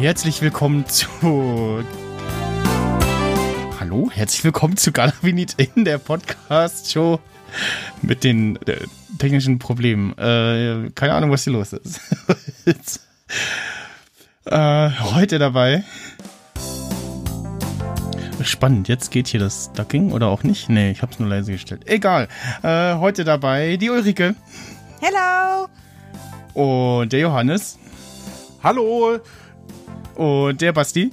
Herzlich willkommen zu. Hallo, herzlich willkommen zu Galavinit in der Podcast-Show mit den äh, technischen Problemen. Äh, keine Ahnung, was hier los ist. äh, heute dabei. Spannend, jetzt geht hier das Ducking oder auch nicht? Nee, ich hab's nur leise gestellt. Egal. Äh, heute dabei die Ulrike. Hello! Und der Johannes. Hallo! Und der Basti.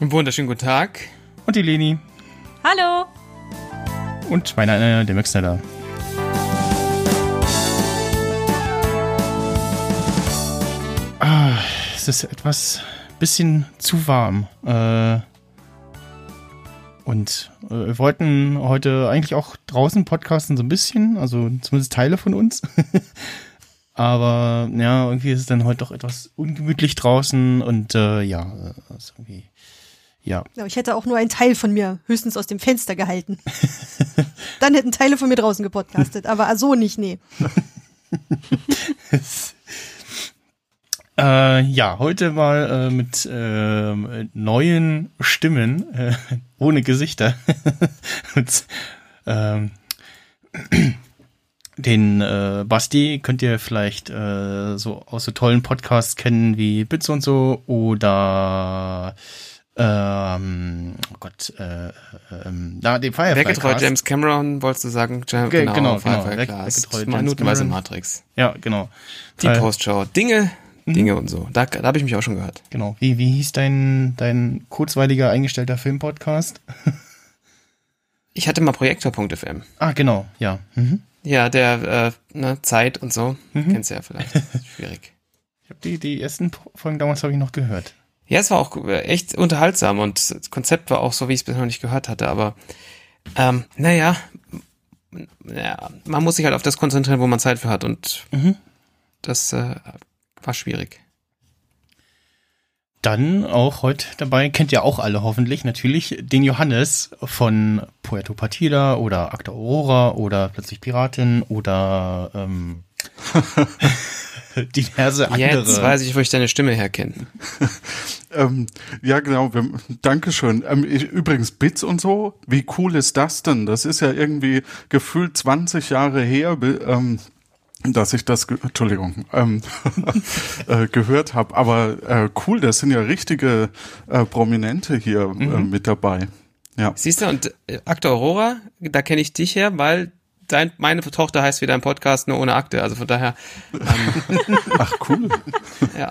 Einen wunderschönen guten Tag. Und die Leni. Hallo! Und meiner, äh, der Möxner da. Ah, es ist etwas bisschen zu warm. Äh, und äh, wir wollten heute eigentlich auch draußen podcasten, so ein bisschen, also zumindest Teile von uns. Aber ja, irgendwie ist es dann heute doch etwas ungemütlich draußen und äh, ja, also irgendwie, ja. ja. Ich hätte auch nur einen Teil von mir höchstens aus dem Fenster gehalten. Dann hätten Teile von mir draußen gepodcastet, aber so nicht, nee. Äh, ja, heute mal äh, mit äh, neuen Stimmen, äh, ohne Gesichter. mit, ähm, den äh, Basti könnt ihr vielleicht äh, so aus so tollen Podcasts kennen wie Bits und so oder ähm, oh Gott, äh, ähm, da den Firefly Weggetreu James Cameron, wolltest du sagen? Jam Ge genau, genau, Firefly Cast. weggetreu Minutenweise. Matrix. Ja, genau. Die Äh, Postshow. Dinge, Dinge und so. Da, da habe ich mich auch schon gehört. Genau. Wie, wie hieß dein, dein kurzweiliger eingestellter Filmpodcast? Ich hatte mal Projektor.fm. ah, genau, ja. Mhm. Ja, der äh, ne, Zeit und so. Mhm. Kennst du ja vielleicht. Schwierig. Ich habe die, die ersten Folgen damals habe ich noch gehört. Ja, es war auch äh, echt unterhaltsam und das Konzept war auch so, wie ich es bisher noch nicht gehört hatte, aber ähm, naja, ja, man muss sich halt auf das konzentrieren, wo man Zeit für hat und Mhm. das äh, war schwierig. Dann auch heute dabei, kennt ihr auch alle hoffentlich, natürlich den Johannes von Puerto Partida oder Acta Aurora oder Plötzlich Piratin oder ähm, diverse andere. Jetzt weiß ich, wo ich deine Stimme herkenne. Ähm, ja, genau. Wir, Dankeschön. Ähm, ich, übrigens, Bits und so, wie cool ist das denn? Das ist ja irgendwie gefühlt 20 Jahre her, ähm, dass ich das, Entschuldigung, ähm, äh, gehört habe. Aber äh, cool, das sind ja richtige äh, Prominente hier äh, mit dabei. Ja. Siehst du, und äh, Akte Aurora, da kenne ich dich her, weil dein, meine Tochter heißt wie dein Podcast, nur ohne Akte. Also von daher ähm, Ach, cool. ja,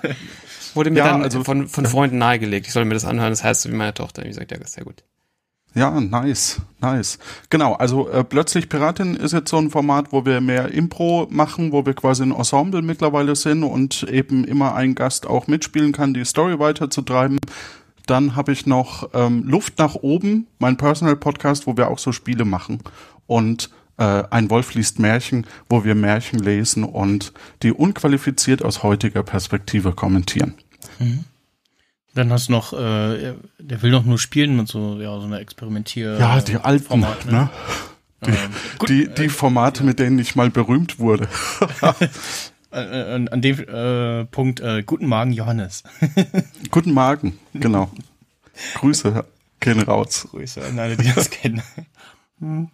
wurde mir Ja, dann also- von, von Freunden nahegelegt. Ich soll mir das anhören, das heißt so wie meine Tochter. Und ich sagte, ja, das ist sehr gut. Ja, nice, nice. Genau, also äh, plötzlich Piratin ist jetzt so ein Format, wo wir mehr Impro machen, wo wir quasi ein Ensemble mittlerweile sind und eben immer ein Gast auch mitspielen kann, die Story weiterzutreiben. Dann habe ich noch ähm, Luft nach oben, mein Personal Podcast, wo wir auch so Spiele machen. Und äh, ein Wolf liest Märchen, wo wir Märchen lesen und die unqualifiziert aus heutiger Perspektive kommentieren. Dann hast du noch, äh, der will doch nur spielen mit so, ja, so einer Experimentier. Ja, die alten, Format, ne? Ähm, gut, Die, die Formate, mit denen ich mal berühmt wurde. äh, an, an dem äh, Punkt, äh, guten Morgen, Johannes. Guten Morgen, genau. Grüße gehen raus. Grüße an alle, die das kennen.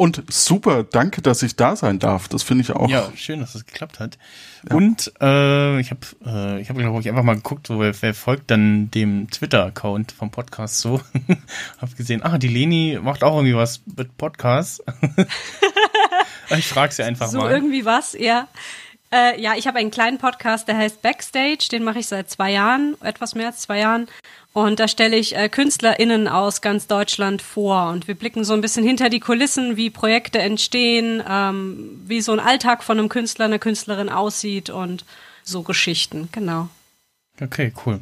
Und super, danke, dass ich da sein darf. Das finde ich auch. Ja, schön, dass das geklappt hat. Und äh, ich habe, äh, ich habe glaube ich einfach mal geguckt, so wer, wer folgt dann dem Twitter-Account vom Podcast so. hab gesehen, ah, die Leni macht auch irgendwie was mit Podcasts. ich frage sie einfach so mal. irgendwie was, ja. Äh, ja, ich habe einen kleinen Podcast, der heißt Backstage. Den mache ich seit zwei Jahren, etwas mehr als zwei Jahren. Und da stelle ich äh, KünstlerInnen aus ganz Deutschland vor. Und wir blicken so ein bisschen hinter die Kulissen, wie Projekte entstehen, ähm, wie so ein Alltag von einem Künstler, einer Künstlerin aussieht und so Geschichten, genau. Okay, cool.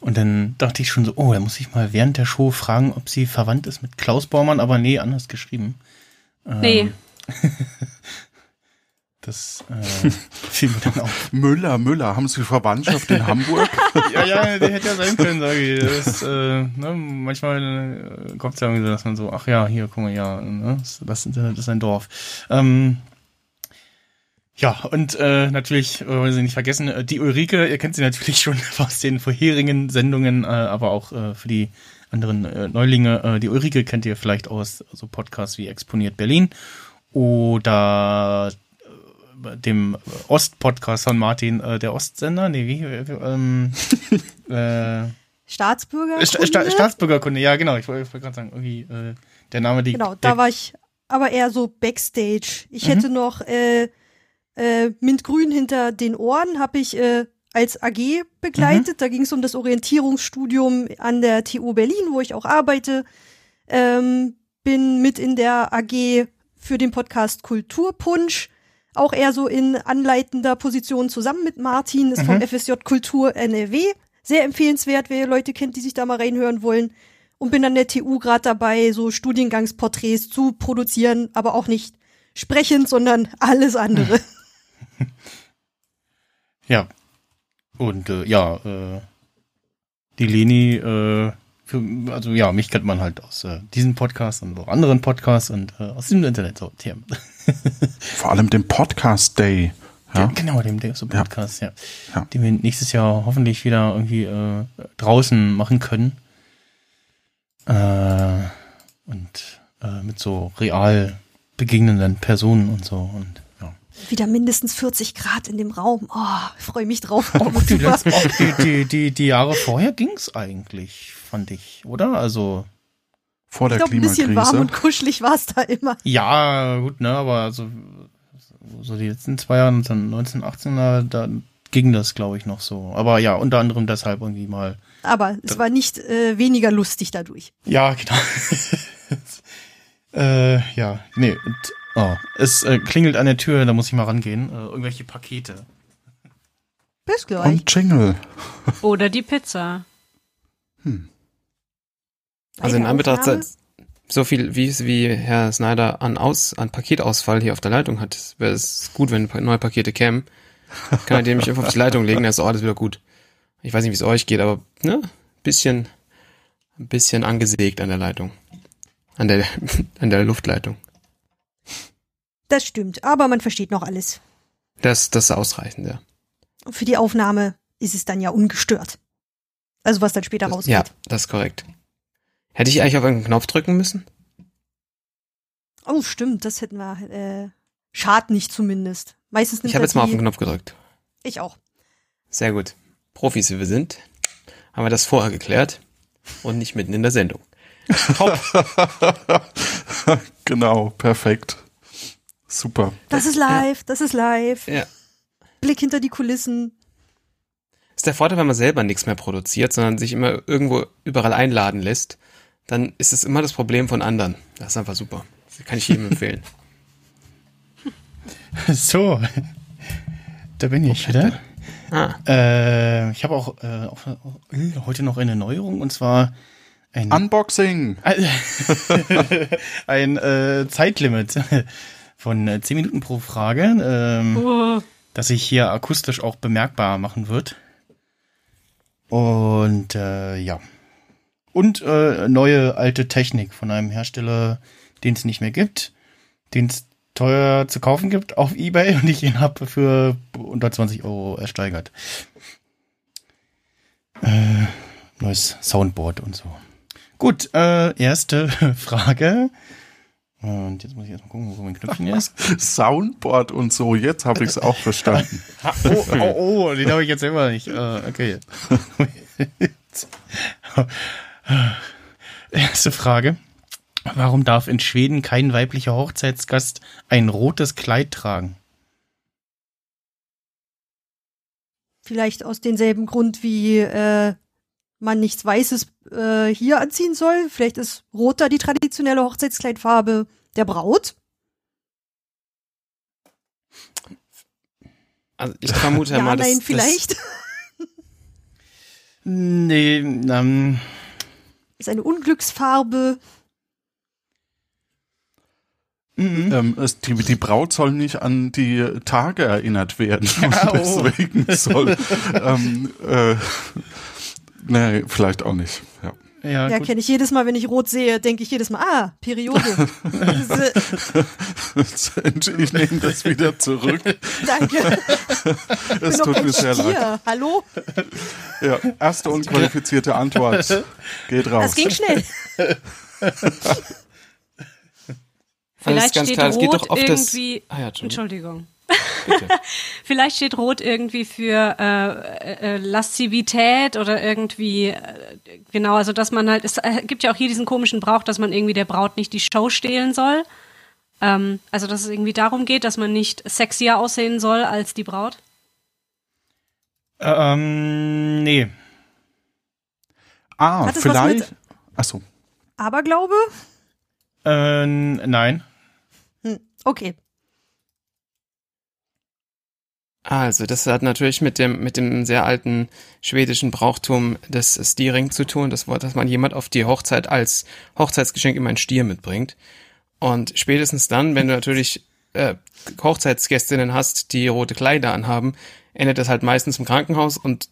Und dann dachte ich schon so, oh, da muss ich mal während der Show fragen, ob sie verwandt ist mit Klaus Baumann, aber nee, anders geschrieben. Ähm, Nee, Das äh, fiel mir dann auf. Müller, Müller, haben Sie Verwandtschaft in Hamburg? Ja, ja, der hätte ja sein können, sage ich. Das, äh, ne, manchmal äh, kommt es ja irgendwie so, dass man so, ach ja, hier, guck mal, ja, ne, das, das, das ist ein Dorf. Ähm, Ja, und äh, natürlich, äh, wollen Sie nicht vergessen, äh, die Ulrike, ihr kennt sie natürlich schon aus den vorherigen Sendungen, äh, aber auch äh, für die anderen äh, Neulinge. Äh, die Ulrike kennt ihr vielleicht aus so Podcasts wie Exponiert Berlin oder dem Ost-Podcast von Martin, äh, der Ostsender, nee, wie, äh, ähm, äh, Staatsbürger. Sta Sta Staatsbürgerkunde, ja genau, ich wollte wollt gerade sagen, irgendwie äh, der Name, die Genau, da war ich aber eher so Backstage. Ich Mhm. hätte noch äh, äh, Mintgrün hinter den Ohren, habe ich äh, als AG begleitet. Mhm. Da ging es um das Orientierungsstudium an der TU Berlin, wo ich auch arbeite. Ähm, bin mit in der AG für den Podcast Kulturpunsch. Auch eher so in anleitender Position zusammen mit Martin, ist Mhm. vom FSJ Kultur NRW. Sehr empfehlenswert, wer Leute kennt, die sich da mal reinhören wollen. Und bin an der TU gerade dabei, so Studiengangsporträts zu produzieren, aber auch nicht sprechend, sondern alles andere. Ja. Und äh, ja, äh, die Leni, äh, für, also ja, mich kennt man halt aus äh, diesem Podcast und auch anderen Podcasts und äh, aus dem Internet so Themen. Vor allem dem Podcast Day. Ja? Genau, dem dem so Podcast, ja. Ja. Den wir nächstes Jahr hoffentlich wieder irgendwie äh, draußen machen können. Äh, und äh, mit so real begegnenden Personen und so und. Wieder mindestens 40 Grad in dem Raum. Oh, ich freue mich drauf. Oh, die, oh, die, die, die, die Jahre vorher ging's eigentlich, fand ich, oder? Also, Vor Ich der glaube, ein bisschen warm Klimakrise. und kuschelig war es da immer. ja, gut, ne, aber also, so die letzten zwei Jahre, und dann 19, 18, da, da ging das, glaube ich, noch so. Aber ja, unter anderem deshalb irgendwie mal. Aber es war nicht äh, weniger lustig dadurch. Ja, genau. äh, ja, nee, und, oh, es äh, klingelt an der Tür, da muss ich mal rangehen. Äh, irgendwelche Pakete. Bis gleich. Und Jingle. Oder die Pizza. Also in Anbetracht so viel, wie wie Herr Snyder an Aus, an Paketausfall hier auf der Leitung hat, wäre es gut, wenn neue Pakete kämen. Kann er dem mich einfach auf die Leitung legen, dann ist auch alles wieder gut. Ich weiß nicht, wie es euch geht, aber ne, bisschen, ein bisschen angesägt an der Leitung. An der, an der Luftleitung. Das stimmt, aber man versteht noch alles. Das, das ist ausreichend, ja. Und für die Aufnahme ist es dann ja ungestört. Also was dann später Das, rausgeht. ja, das ist korrekt. Hätte ich eigentlich auf einen Knopf drücken müssen? Oh, stimmt, das hätten wir. Äh, schad nicht zumindest. Meistens nimmt Ich habe jetzt mal auf den Knopf gedrückt. Ich auch. Sehr gut. Profis, wie wir sind, haben wir das vorher geklärt und nicht mitten in der Sendung. Top. genau, perfekt. Super. Das ist live, das ist live. Ja. Blick hinter die Kulissen. ist der Vorteil, wenn man selber nichts mehr produziert, sondern sich immer irgendwo überall einladen lässt, dann ist es immer das Problem von anderen. Das ist einfach super. Das kann ich jedem empfehlen. So, da bin ich wieder. Ah, Äh, ich habe auch, äh, auch äh, heute noch eine Neuerung und zwar ein, Unboxing. ein äh, Zeitlimit von äh, 10 Minuten pro Frage, ähm, Oh, das sich hier akustisch auch bemerkbar machen wird. Und äh, ja. Und äh, neue alte Technik von einem Hersteller, den es nicht mehr gibt, den es teuer zu kaufen gibt auf Ebay und ich ihn habe für unter 20 Euro ersteigert. Äh, neues Soundboard und so. Gut, äh, erste Frage. Und jetzt muss ich erstmal gucken, wo mein Knöpfchen ist. Soundboard und so. Jetzt habe ich es auch verstanden. Oh, oh, oh, den habe ich jetzt immer nicht. Äh, okay. Erste Frage. Warum darf in Schweden kein weiblicher Hochzeitsgast ein rotes Kleid tragen? Vielleicht aus demselben Grund, wie äh, man nichts Weißes äh, hier anziehen soll. Vielleicht ist roter die traditionelle Hochzeitskleidfarbe der Braut. also ich vermute Ja, mal, dass, nein, vielleicht. Nee, ähm, ist eine Unglücksfarbe. mhm. ähm, es, die, die Braut soll nicht an die Tage erinnert werden. Ja, Und oh. deswegen soll. ähm, äh, nee, vielleicht auch nicht. Ja. Ja, kenne ich jedes Mal, wenn ich rot sehe, denke ich jedes Mal, ah, Periode. ich nehme das wieder zurück. Danke. Es tut mir sehr leid. Hallo? Ja, erste unqualifizierte Antwort. Geht raus. Das ging schnell. Vielleicht ganz steht klar, es geht rot doch auf das- irgendwie. Ah ja, Entschuldigung. Vielleicht steht Rot irgendwie für äh, äh, Laszivität oder irgendwie äh, genau, also dass man halt, es äh, gibt ja auch hier diesen komischen Brauch, dass man irgendwie der Braut nicht die Show stehlen soll. Ähm, also dass es irgendwie darum geht, dass man nicht sexier aussehen soll als die Braut. Ähm, nee. Ah, vielleicht. Achso. Aberglaube? Äh, nein. Hm, okay. Also, das hat natürlich mit dem, mit dem sehr alten schwedischen Brauchtum des Steering zu tun, das Wort, dass man jemand auf die Hochzeit als Hochzeitsgeschenk immer einen Stier mitbringt. Und spätestens dann, wenn du natürlich äh, Hochzeitsgästinnen hast, die rote Kleider anhaben, endet das halt meistens im Krankenhaus und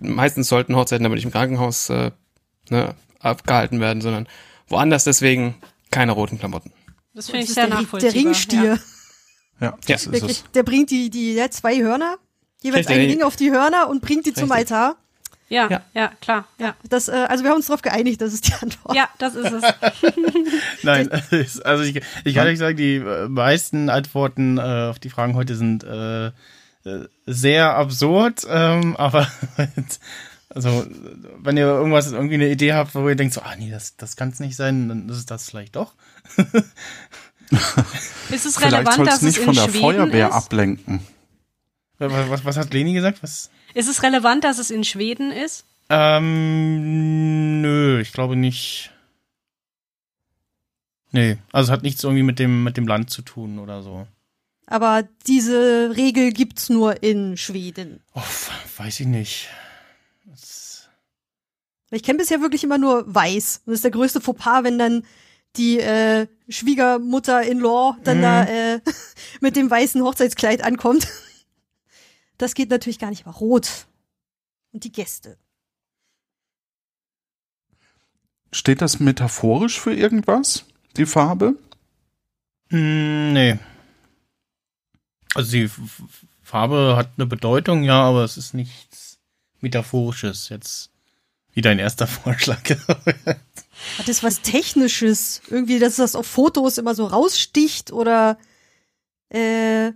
meistens sollten Hochzeiten aber nicht im Krankenhaus äh, ne, abgehalten werden, sondern woanders, deswegen keine roten Klamotten. Das finde ich sehr der, nachvollziehbar. der Ringstier. Ja. Ja, Ja. das Der, ist es. kriegt, der bringt die, die, hat zwei Hörner, jeweils Richtig. einen Ring auf die Hörner und bringt die zum Richtig. Altar. Ja, Ja. ja, klar. Ja. Das, äh, also wir haben uns darauf geeinigt, das ist die Antwort. ja, das ist es. Nein, also ich, ich kann euch sagen, die äh, meisten Antworten äh, auf die Fragen heute sind äh, äh, sehr absurd, ähm, aber also wenn ihr irgendwas irgendwie eine Idee habt, wo ihr denkt so, ah nee, das, das kann es nicht sein, dann ist es das vielleicht doch. Ist es Vielleicht relevant, dass es nicht in von der Schweden Feuerwehr ist? ablenken. Was, was, was hat Leni gesagt? Was? Ist es relevant, dass es in Schweden ist? Ähm, nö, ich glaube nicht. Nee, also es hat nichts irgendwie mit dem, mit dem Land zu tun oder so. Aber diese Regel gibt's nur in Schweden. Oh, weiß ich nicht. Das, Ich kenne bisher wirklich immer nur weiß. Und das ist der größte Fauxpas, wenn dann die äh, Schwiegermutter-in-law dann Mhm. da äh, mit dem weißen Hochzeitskleid ankommt. Das geht natürlich gar nicht, aber rot. Und die Gäste. Steht das metaphorisch für irgendwas? Die Farbe? Mm, nee. Also die Farbe hat eine Bedeutung, ja, aber es ist nichts Metaphorisches. Jetzt wie dein erster Vorschlag. Hat das was Technisches? Irgendwie, dass das auf Fotos immer so raussticht oder äh,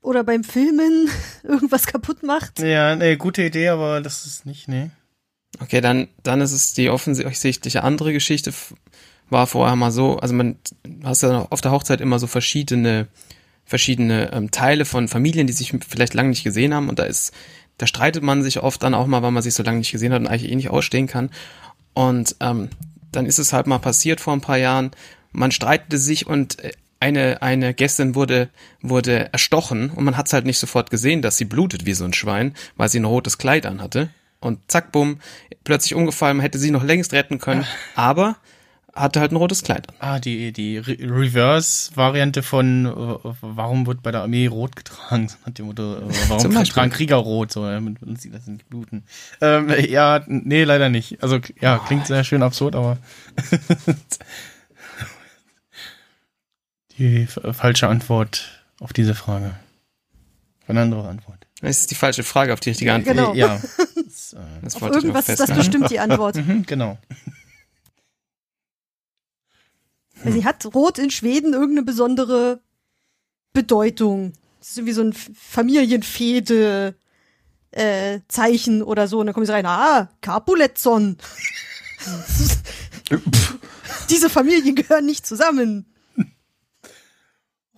oder beim Filmen irgendwas kaputt macht? ja, nee, gute Idee, aber das ist nicht, nee. Okay, dann, dann ist es die offensichtliche andere Geschichte. War vorher mal so, also man hast ja auf der Hochzeit immer so verschiedene, verschiedene ähm, Teile von Familien, die sich vielleicht lange nicht gesehen haben und da ist, da streitet man sich oft dann auch mal, weil man sich so lange nicht gesehen hat und eigentlich eh nicht ausstehen kann. Und ähm, dann ist es halt mal passiert vor ein paar Jahren, man streitete sich und äh, eine, eine Gästin wurde, wurde erstochen und man hat es halt nicht sofort gesehen, dass sie blutet wie so ein Schwein, weil sie ein rotes Kleid anhatte. Und zack, bumm, plötzlich umgefallen, man hätte sie noch längst retten können, aber hatte halt ein rotes Kleid an. Ah, die, die Re Reverse-Variante von äh, warum wird bei der Armee rot getragen? Nach dem Motto, äh, warum tragen Krieger rot? So, damit man sieht, dass sie nicht bluten. Ähm, ja, nee, leider nicht. Also ja, klingt sehr schön absurd, aber die falsche Antwort auf diese Frage. Eine andere Antwort. Das ist die falsche Frage auf die richtige Antwort. Genau. Ja. Das, äh, Das Auf irgendwas ist das bestimmt die Antwort. mhm, genau. Sie hat Rot in Schweden irgendeine besondere Bedeutung. Das ist irgendwie so ein Familienfehde äh, Zeichen oder so. Und dann kommen sie rein, ah, Capuletson. Diese Familien gehören nicht zusammen.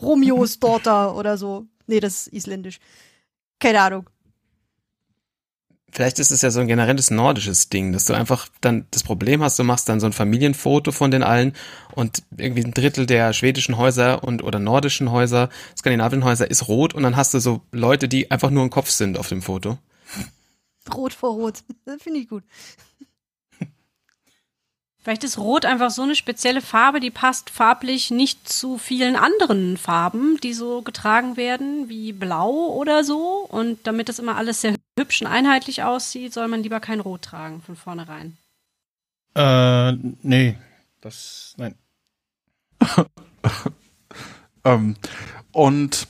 Romeos Daughter oder so. Nee, das ist isländisch. Keine Ahnung. Vielleicht ist es ja so ein generelles nordisches Ding, dass du einfach dann das Problem hast, du machst dann so ein Familienfoto von den allen und irgendwie ein Drittel der schwedischen Häuser und oder nordischen Häuser, skandinavischen Häuser ist rot und dann hast du so Leute, die einfach nur ein Kopf sind auf dem Foto. Rot vor Rot. Das finde ich gut. Vielleicht ist Rot einfach so eine spezielle Farbe, die passt farblich nicht zu vielen anderen Farben, die so getragen werden, wie Blau oder so. Und damit das immer alles sehr hübsch und einheitlich aussieht, soll man lieber kein Rot tragen von vornherein. Äh, nee. Das, nein. Ähm, und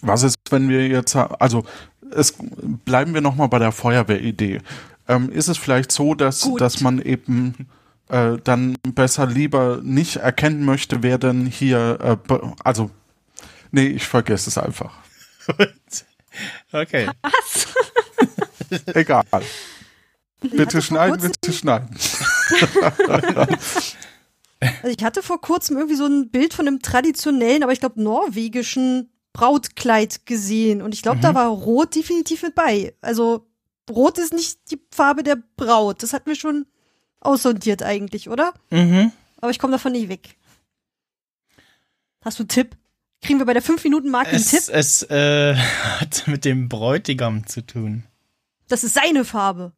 was ist, wenn wir jetzt, also es bleiben wir nochmal bei der Feuerwehridee. Ähm, ist es vielleicht so, dass, Gut. dass man eben äh, dann besser lieber nicht erkennen möchte, wer denn hier, äh, also, nee, ich vergesse es einfach. okay. Egal. Bitte schneiden, bitte schneiden. Also ich hatte vor kurzem irgendwie so ein Bild von einem traditionellen, aber ich glaube norwegischen Brautkleid gesehen und ich glaube, da war Rot definitiv mit bei. Also Rot ist nicht die Farbe der Braut. Das hatten wir schon aussondiert eigentlich, oder? Mhm. Aber ich komme davon nicht weg. Hast du einen Tipp? Kriegen wir bei der 5-Minuten-Marke einen Es, Tipp? es äh, hat mit dem Bräutigam zu tun. Das ist seine Farbe.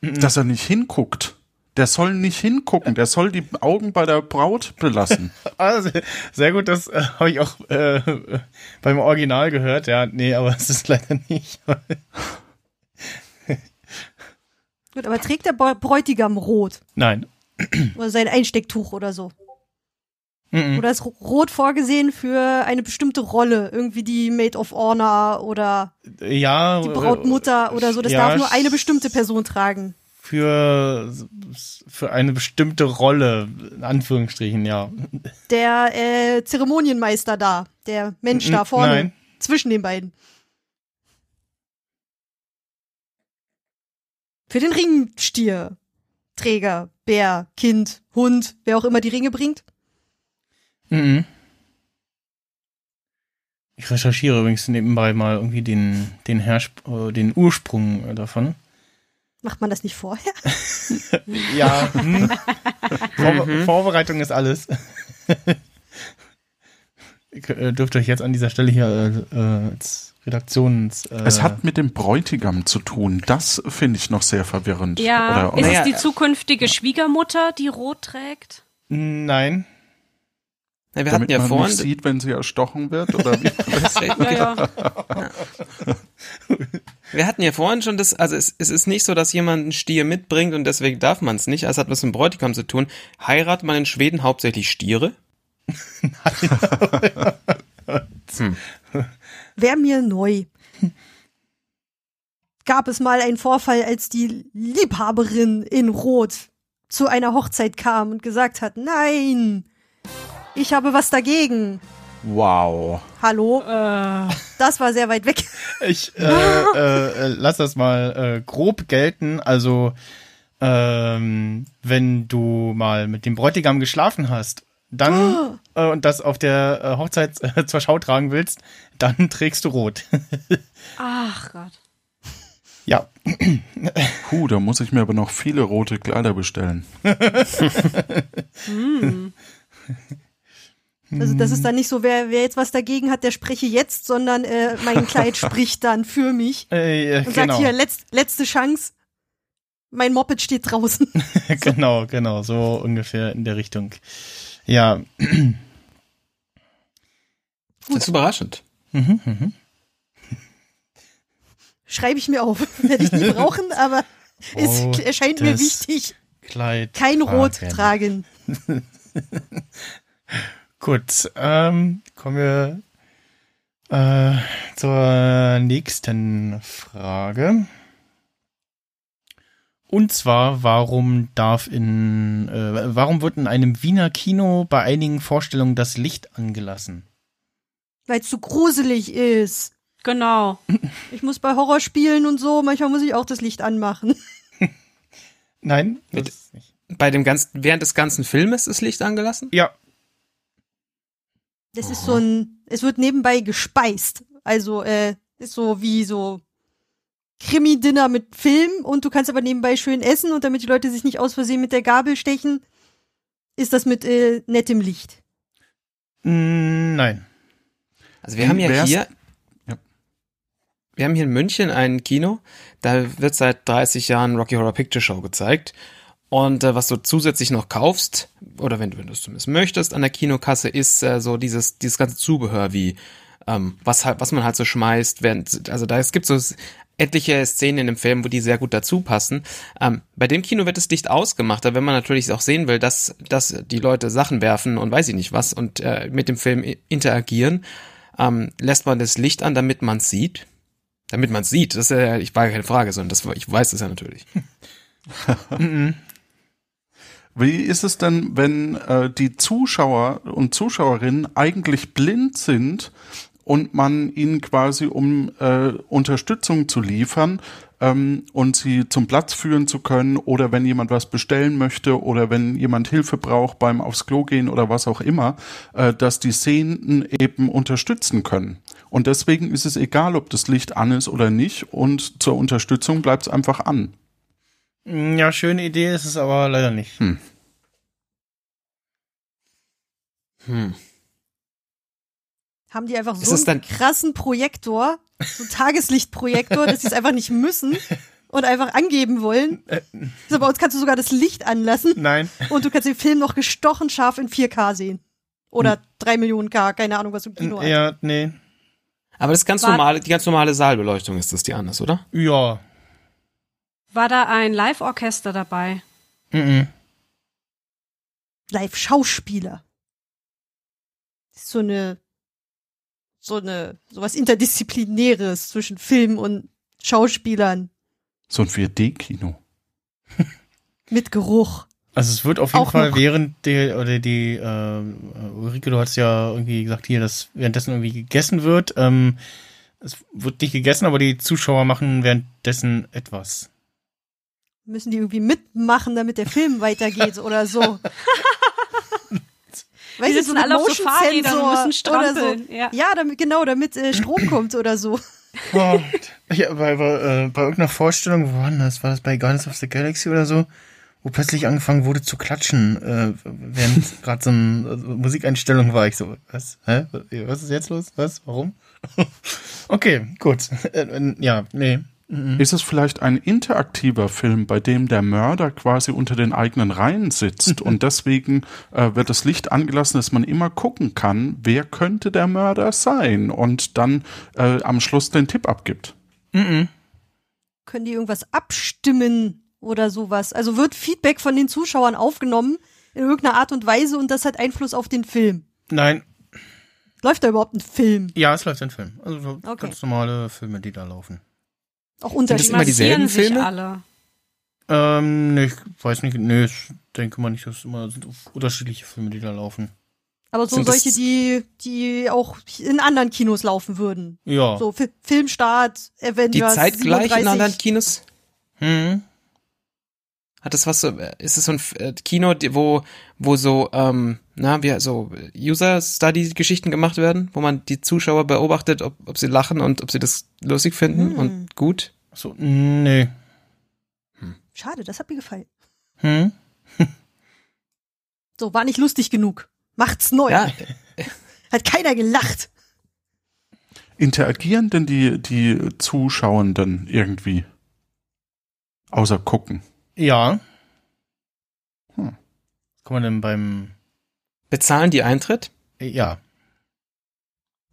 Dass er nicht hinguckt. Der soll nicht hingucken, der soll die Augen bei der Braut belassen. Ah, sehr, gut, das äh, habe ich auch äh, beim Original gehört. Ja, nee, aber es ist leider nicht. Gut, aber trägt der Bräutigam rot? Nein. Oder sein Einstecktuch oder so? Mhm. Oder ist Ro- Rot vorgesehen für eine bestimmte Rolle? Irgendwie die Maid of Honor oder Ja. die Brautmutter oder so. Das Äh, ja, darf nur eine bestimmte Person tragen. Für, für eine bestimmte Rolle, in Anführungsstrichen, ja. Der äh, Zeremonienmeister da, der Mensch da N- vorne, nein. zwischen den beiden. Für den Ringstier. Träger, Bär, Kind, Hund, wer auch immer die Ringe bringt. Mhm. Ich recherchiere übrigens nebenbei mal irgendwie den, den, Hersp äh, den Ursprung äh, davon. Macht man das nicht vorher? Ja, hm. Vor Vorbereitung ist alles. Ihr könnt- äh, dürft euch jetzt an dieser Stelle hier äh, äh, als Redaktions... Äh, Es hat mit dem Bräutigam zu tun. Das finde ich noch sehr verwirrend. Ja, Oder, ist oder? Naja, es die zukünftige Schwiegermutter, die rot trägt? Nein. Ja, wir damit hatten ja man vorhin. nicht sieht, wenn sie erstochen wird? Oder wie? Ja, ja. Wir hatten ja vorhin schon das, also es, es ist nicht so, dass jemand einen Stier mitbringt und deswegen darf man es nicht. Es hat was mit dem Bräutigam zu tun. Heiratet man in Schweden hauptsächlich Stiere? Wäre mir neu. Gab es mal einen Vorfall, als die Liebhaberin in Rot zu einer Hochzeit kam und gesagt hat, nein, ich habe was dagegen. Wow. Hallo? Äh, Das war sehr weit weg. Ich äh, äh, äh, lass das mal äh, grob gelten. Also, ähm, wenn du mal mit dem Bräutigam geschlafen hast, dann äh, und das auf der äh, Hochzeit äh, zur Schau tragen willst, dann trägst du rot. ach Gott. ja. Puh, da muss ich mir aber noch viele rote Kleider bestellen. Also das ist dann nicht so, wer, wer jetzt was dagegen hat, der spreche jetzt, sondern äh, mein Kleid spricht dann für mich Äh, und genau. sagt hier, letz, letzte Chance, mein Moped steht draußen. genau, genau, so ungefähr in der Richtung. Ja. Das ist überraschend. Mhm, mhm. Schreibe ich mir auf. Werde ich nie brauchen, aber es Rotes erscheint mir wichtig. Kleid. Kein Rot tragen. Gut, ähm, kommen wir äh, zur nächsten Frage. Und zwar, warum darf in, äh, warum wird in einem Wiener Kino bei einigen Vorstellungen das Licht angelassen? Weil es so gruselig ist. Genau. Ich muss bei Horrorspielen und so, manchmal muss ich auch das Licht anmachen. Nein? Mit- Das ist nicht. Bei dem ganzen, während des ganzen Filmes ist Licht angelassen? Ja, Das ist so ein, es wird nebenbei gespeist. Also, äh, ist so wie so Krimi-Dinner mit Film und du kannst aber nebenbei schön essen und damit die Leute sich nicht aus Versehen mit der Gabel stechen, ist das mit äh, nettem Licht. Mm, nein. Also wir haben ja hier, Ja. wir haben hier in München ein Kino, da wird seit 30 Jahren Rocky Horror Picture Show gezeigt. Und äh, was du zusätzlich noch kaufst, oder wenn du, wenn du es zumindest möchtest, an der Kinokasse, ist äh, so dieses, dieses ganze Zubehör wie ähm, was halt, was man halt so schmeißt, während, also da es gibt so etliche Szenen in dem Film, wo die sehr gut dazu passen. Ähm, bei dem Kino wird das Licht ausgemacht, aber wenn man natürlich auch sehen will, dass, dass die Leute Sachen werfen und weiß ich nicht was und äh, mit dem Film interagieren, ähm, lässt man das Licht an, damit man es sieht. Damit man es sieht, das ist ja, ich war ja keine Frage, sondern das, ich weiß es ja natürlich. Wie ist es denn, wenn äh, die Zuschauer und Zuschauerinnen eigentlich blind sind und man ihnen quasi, um äh, Unterstützung zu liefern ähm, und sie zum Platz führen zu können oder wenn jemand was bestellen möchte oder wenn jemand Hilfe braucht beim aufs Klo gehen oder was auch immer, äh, dass die Sehenden eben unterstützen können. Und deswegen ist es egal, ob das Licht an ist oder nicht und zur Unterstützung bleibt es einfach an. Ja, schöne Idee ist es aber leider nicht. Hm. Hm. Haben die einfach so einen krassen Projektor, so einen Tageslichtprojektor, dass sie es einfach nicht müssen und einfach angeben wollen. Äh. So, bei uns kannst du sogar das Licht anlassen Nein. und du kannst den Film noch gestochen scharf in 4K sehen. Oder 3 Millionen K, keine Ahnung, was du im Kino hast. Hm. Ja, nee. Aber das ist ganz War- normale, die ganz normale Saalbeleuchtung ist das, die anders, oder? Ja. War da ein Live-Orchester dabei? Mhm. Live-Schauspieler. Das ist so eine, so eine, sowas Interdisziplinäres zwischen Film und Schauspielern So ein 4D-Kino. mit Geruch. Also es wird auf jeden Auch Fall noch. während der, oder die, äh, Ulrike, du hast ja irgendwie gesagt hier, dass währenddessen irgendwie gegessen wird. Ähm, es wird nicht gegessen, aber die Zuschauer machen währenddessen etwas. Müssen die irgendwie mitmachen, damit der Film weitergeht oder so. Weißt Die du, sitzen alle auf so Fahrrädern müssen oder strampeln. So. Ja. Ja, damit, genau, damit äh, Strom kommt oder so. Oh, ja, bei, bei, äh, bei irgendeiner Vorstellung, wo war das? War das bei Guardians of the Galaxy oder so? Wo plötzlich angefangen wurde zu klatschen, äh, während gerade so eine äh, Musikeinstellung war. Ich so, was? Hä? Was ist jetzt los? Was? Warum? okay, gut. Äh, äh, ja, nee. Mhm. Ist es vielleicht ein interaktiver Film, bei dem der Mörder quasi unter den eigenen Reihen sitzt und deswegen äh, wird das Licht angelassen, dass man immer gucken kann, wer könnte der Mörder sein und dann äh, am Schluss den Tipp abgibt? Mhm. Können die irgendwas abstimmen oder sowas? Also wird Feedback von den Zuschauern aufgenommen in irgendeiner Art und Weise und das hat Einfluss auf den Film. Nein, Läuft da überhaupt ein Film? ja, es läuft ein Film. Also so Okay. ganz normale Filme, die da laufen. Auch das unterschiedlich. immer dieselben Massieren sich Filme? alle. Ähm, nee, ich weiß nicht, nee, ich denke mal nicht, dass es immer sind unterschiedliche Filme, die da laufen. Aber so Sind das- solche, die, die auch in anderen Kinos laufen würden. Ja. So Fi Filmstart, Die Avengers. zeitgleich in 37. anderen Kinos? Hm. Hat das was so, ist es so ein äh, Kino, wo, wo so, ähm, na, wie, so User-Study-Geschichten gemacht werden, wo man die Zuschauer beobachtet, ob, ob sie lachen und ob sie das lustig finden Hm. und gut? So, nee. Schade, das hat mir gefallen. Hm? So, war nicht lustig genug. Macht's neu. Ja, Hat keiner gelacht. Interagieren denn die, die Zuschauenden irgendwie? Außer gucken. Ja. Hm. Was kann man denn beim, bezahlen die Eintritt? äh, ja.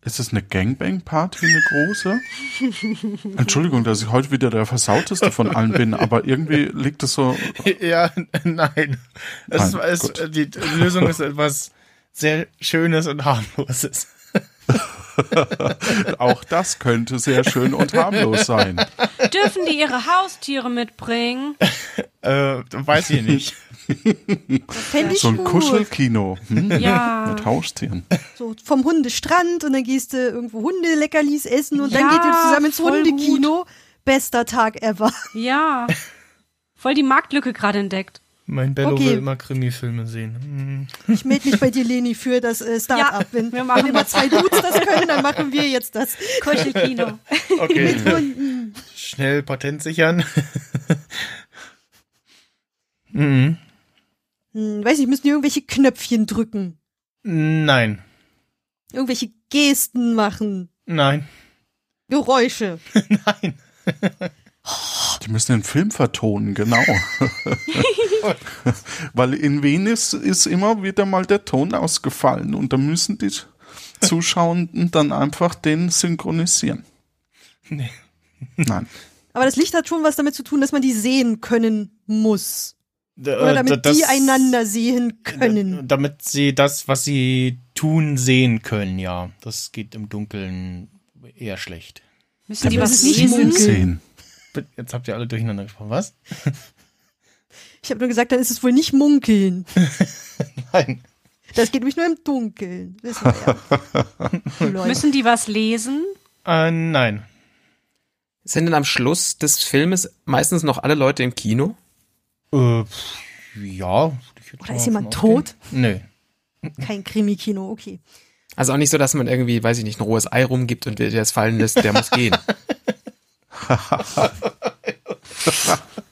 Ist es eine Gangbang-Party, eine große? Entschuldigung, dass ich heute wieder der Versauteste von allen bin, aber irgendwie liegt es so. ja, nein. Es, Nein, es, gut. die Lösung ist etwas sehr Schönes und harmloses. Auch das könnte sehr schön und harmlos sein. Dürfen die ihre Haustiere mitbringen? Äh, weiß ich nicht. Fände ich So ein gut. Kuschelkino. Hm? Ja. Mit Haustieren. So vom Hundestrand und dann gehst du irgendwo Hundeleckerlis essen und dann Ja, geht ihr zusammen ins Hundekino. Bester Tag ever. Ja. Voll die Marktlücke gerade entdeckt. Mein Bello Okay. will immer Krimi-Filme sehen. Hm. Ich melde mich bei dir, Leni, für das äh, Start-up. Ja, wenn, wir machen wenn immer zwei Dudes das können, dann machen wir jetzt das. Kuschelkino. Okay, Hunden. schnell Patent sichern. mhm. Hm, weiß nicht, müssen die irgendwelche Knöpfchen drücken. Nein, Irgendwelche Gesten machen. nein, Geräusche. nein. Die müssen den Film vertonen, genau. Weil in Venice ist immer wieder mal der Ton ausgefallen und da müssen die Zuschauenden dann einfach den synchronisieren. Nee. Nein. Aber das Licht hat schon was damit zu tun, dass man die sehen können muss. Oder äh, damit das- die einander sehen können. Damit sie das, was sie tun, sehen können, ja. Das geht im Dunkeln eher schlecht. Müssen die Aber was nicht. Sehen. Bitte, Jetzt habt ihr alle durcheinander gesprochen. Was? Ich habe nur gesagt, dann ist es wohl nicht munkeln. Nein. Das geht nämlich nur im Dunkeln. Wissen wir ja. Müssen die was lesen? Äh, nein. Sind denn am Schluss des Filmes meistens noch alle Leute im Kino? Äh, ja. Oder ist jemand tot? Nö. Kein Krimi-Kino, okay. Also auch nicht so, dass man irgendwie, weiß ich nicht, ein rohes Ei rumgibt und wer der es fallen lässt, der muss gehen.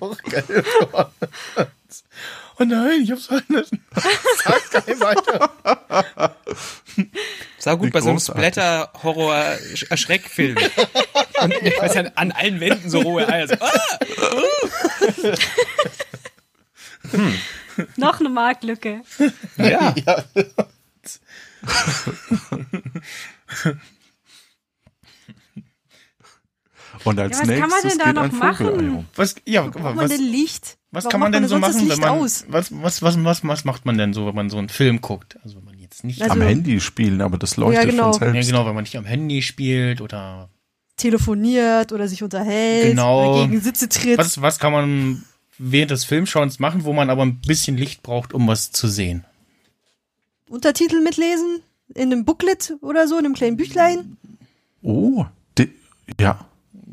auch geil. oh nein, ich hab's fallen lassen. Sag gar nicht weiter. Sah gut Wie bei so einem großartig. Splatter-Horror-Schreckfilm. Und ich weiß ja, an allen Wänden so rohe Eier. So, ah! Noch eine Marktlücke. Ja. Und als Ja, was kann man nächstes denn da noch machen? Was, ja, was, denn Licht? was Warum kann man macht denn so machen, wenn man, aus? was, was, was, was, was macht man denn so, wenn man so einen Film guckt? Also, wenn man jetzt nicht, Also- Am Handy spielen, aber das leuchtet Ja, genau. von ja, selbst. genau, wenn man nicht am Handy spielt oder Telefoniert oder sich unterhält Genau. oder gegen Sitze tritt. was, was kann man während des Filmschauens machen, wo man aber ein bisschen Licht braucht, um was zu sehen? Untertitel mitlesen? In einem Booklet oder so, in einem kleinen Büchlein? Oh, ja.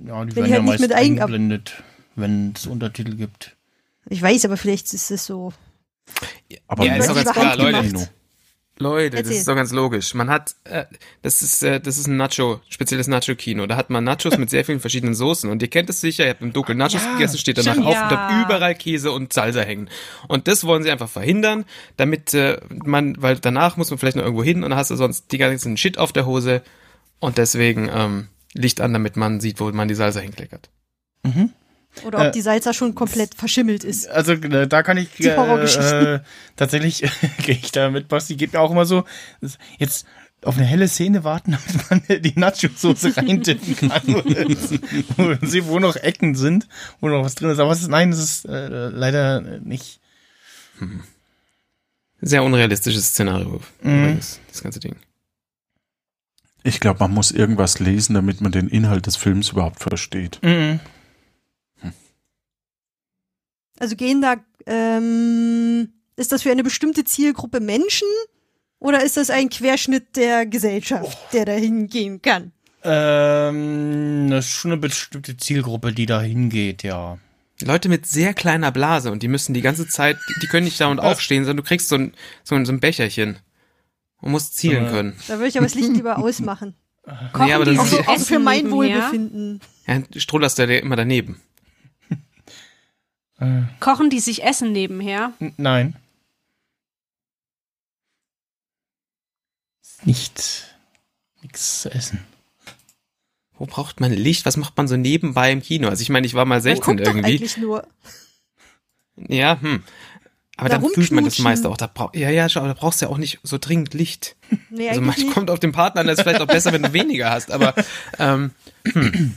Ja, die Wenn werden ja halt nicht meist mit ein- eingeblendet, wenn es Untertitel gibt. Ich weiß, aber vielleicht ist es so. Aber Ja, ist doch ganz klar, Leute. handgemacht. Leute, das Erzähl. ist doch ganz logisch. Man hat, äh, das ist, äh, das ist ein Nacho, spezielles Nacho-Kino. Da hat man Nachos mit sehr vielen verschiedenen Soßen. Und ihr kennt es sicher, ihr habt im Dunkeln Nachos gegessen, steht danach stimmt. auf Ja. und habt überall Käse und Salsa hängen. Und das wollen sie einfach verhindern, damit äh, man, weil danach muss man vielleicht noch irgendwo hin und dann hast du sonst die ganzen Shit auf der Hose. Und deswegen ähm, Licht an, damit man sieht, wo man die Salsa hinkleckert. Oder ob Äh, die Salsa schon komplett verschimmelt ist. Also äh, da kann ich Die Horrorgeschichten. äh, tatsächlich gehe ich da mit Basti geht mir auch immer so jetzt auf eine helle Szene warten, damit man die Nacho-Soße reintippen kann, wo, wo, sie- wo noch Ecken sind, wo noch was drin ist. Aber es ist, nein, das ist äh, leider nicht. Sehr unrealistisches Szenario, übrigens, das ganze Ding. Ich glaube, man muss irgendwas lesen, damit man den Inhalt des Films überhaupt versteht. Mhm. Also gehen da, ähm, ist das für eine bestimmte Zielgruppe Menschen? Oder ist das ein Querschnitt der Gesellschaft, der da hingehen kann? Ähm, das ist schon eine bestimmte Zielgruppe, die da hingeht, ja. Leute mit sehr kleiner Blase und die müssen die ganze Zeit, die, die können nicht da und aufstehen, sondern du kriegst so ein, so ein, so ein Becherchen und musst zielen Aber- können. Da würde ich aber das Licht lieber ausmachen. Kochen aber die das Auch ist- so, sich auch für Essen mein nebenher? Wohlbefinden. Ja, strollerst du ja immer daneben. Äh, Kochen die sich Essen nebenher? n- nein. Nicht nichts zu essen. Wo braucht man Licht? Was macht man so nebenbei im Kino? Also ich meine, ich war mal Man 16 guckt doch irgendwie. eigentlich nur. Ja, hm. Aber Da dann fühlt man das meiste auch. Da brauch, ja, ja, schau, da brauchst du ja auch nicht so dringend Licht. Nee, Also man kommt auf den Partner an, das ist vielleicht auch besser, wenn du weniger hast. Aber ähm,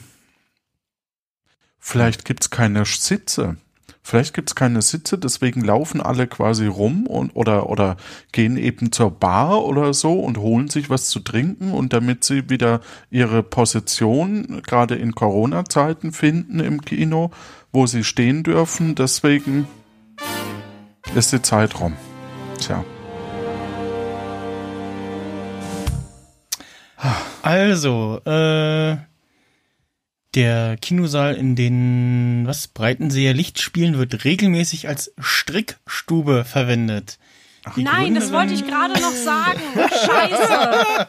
Vielleicht gibt's keine Sitze. Vielleicht gibt's keine Sitze, deswegen laufen alle quasi rum und oder oder gehen eben zur Bar oder so und holen sich was zu trinken und damit sie wieder ihre Position gerade in Corona-Zeiten finden im Kino, wo sie stehen dürfen, deswegen ist die Zeit rum. Tja. Also, äh, der Kinosaal in den, was, Breitenseer Lichtspielen wird regelmäßig als Strickstube verwendet. Die Nein, das wollte ich gerade noch sagen. Scheiße.